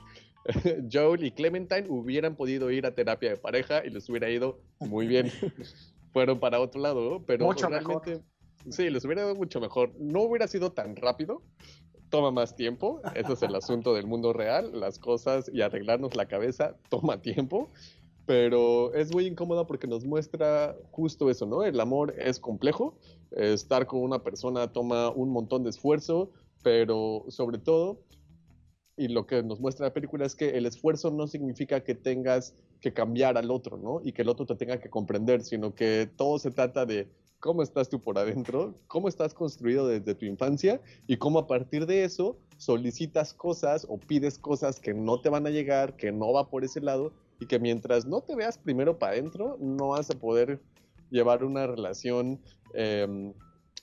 Joel y Clementine hubieran podido ir a terapia de pareja y les hubiera ido muy bien. Fueron para otro lado, pero mucho realmente, mejor. sí, les hubiera ido mucho mejor. No hubiera sido tan rápido, toma más tiempo, ese es el asunto del mundo real, las cosas y arreglarnos la cabeza toma tiempo pero es muy incómoda porque nos muestra justo eso, ¿no? El amor es complejo, estar con una persona toma un montón de esfuerzo, pero sobre todo, y lo que nos muestra la película es que el esfuerzo no significa que tengas que cambiar al otro, ¿no? Y que el otro te tenga que comprender, sino que todo se trata de cómo estás tú por adentro, cómo estás construido desde tu infancia y cómo a partir de eso solicitas cosas o pides cosas que no te van a llegar, que no va por ese lado y que mientras no te veas primero para adentro, no vas a poder llevar una relación eh,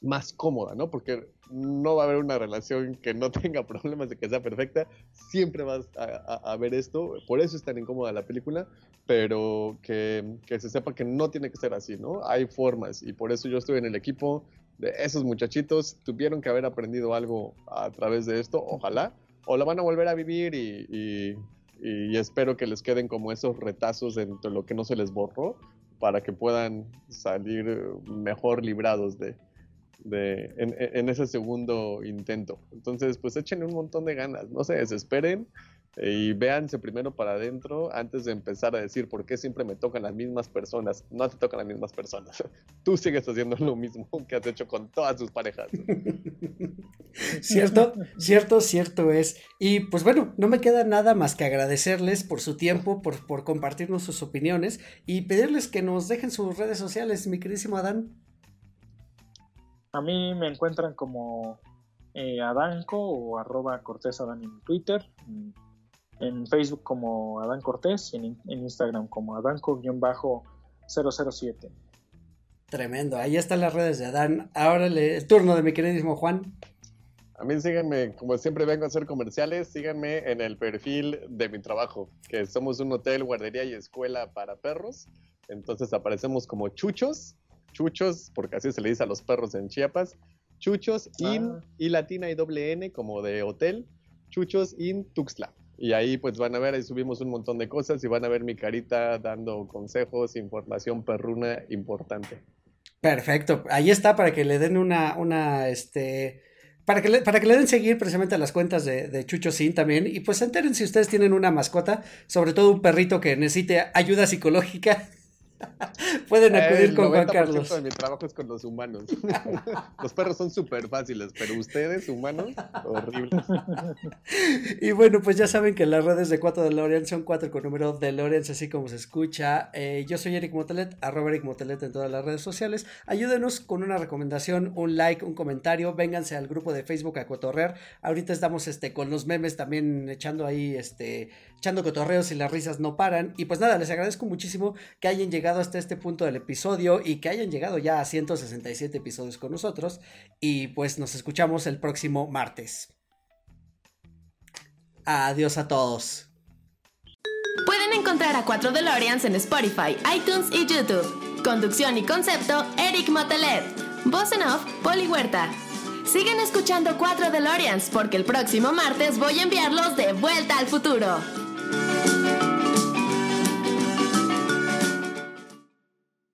más cómoda, ¿no? Porque no va a haber una relación que no tenga problemas de que sea perfecta, siempre vas a, a, a ver esto, por eso es tan incómoda la película, pero que, que, se sepa que no tiene que ser así, ¿no? Hay formas. Y por eso yo estoy en el equipo de esos muchachitos. Tuvieron que haber aprendido algo a través de esto, ojalá, o lo van a volver a vivir y, espero que les queden como esos retazos dentro de lo que no se les borró para que puedan salir mejor librados de, en, ese segundo intento. Entonces, pues echen un montón de ganas, no se desesperen, y véanse primero para adentro antes de empezar a decir por qué siempre me tocan las mismas personas. No te tocan las mismas personas. Tú sigues haciendo lo mismo que has hecho con todas tus parejas. cierto, cierto, cierto es. Y pues bueno, no me queda nada más que agradecerles por su tiempo, por, por compartirnos sus opiniones y pedirles que nos dejen sus redes sociales, mi queridísimo Adán. A mí me encuentran como eh, Adanco o arroba Cortés Adán en Twitter en Facebook como Adán Cortés y en, Instagram como Adanco-007. Tremendo, ahí están las redes de Adán. Ahora el turno de mi queridísimo Juan. A mí síganme, como siempre vengo a hacer comerciales, síganme en el perfil de mi trabajo, que somos un hotel, guardería y escuela para perros. Entonces aparecemos como chuchos, chuchos, porque así se le dice a los perros en Chiapas, chuchos in ah. y latina y doble N como de hotel, chuchos in Tuxtla. Y ahí pues van a ver, ahí subimos un montón de cosas y van a ver mi carita dando consejos, información perruna importante. Perfecto, ahí está para que le den una, una, este, para que le, para que le den seguir precisamente a las cuentas de, de Chucho Sin también. Y pues enteren si ustedes tienen una mascota, sobre todo un perrito que necesite ayuda psicológica. Pueden acudir con Juan Carlos. de mi trabajo es con los humanos. los perros son súper fáciles, pero ustedes, humanos, horribles. y bueno, pues ya saben que las redes de 4 DeLorean son 4 con número DeLorean, así como se escucha. Eh, yo soy Eric Motelet, arroba Eric Motelet en todas las redes sociales. Ayúdenos con una recomendación, un like, un comentario. Vénganse al grupo de Facebook a cotorrear. Ahorita estamos este, con los memes también echando ahí, este, echando cotorreos y las risas no paran. Y pues nada, les agradezco muchísimo que hayan hasta este punto del episodio y que hayan llegado ya a 167 episodios con nosotros. Y pues nos escuchamos el próximo martes. Adiós a todos. Pueden encontrar a 4 DeLoreans en Spotify, iTunes y YouTube. Conducción y concepto, Eric Motelet. Voz en off, Poli Huerta. Sigan escuchando 4 DeLoreans porque el próximo martes voy a enviarlos de vuelta al futuro.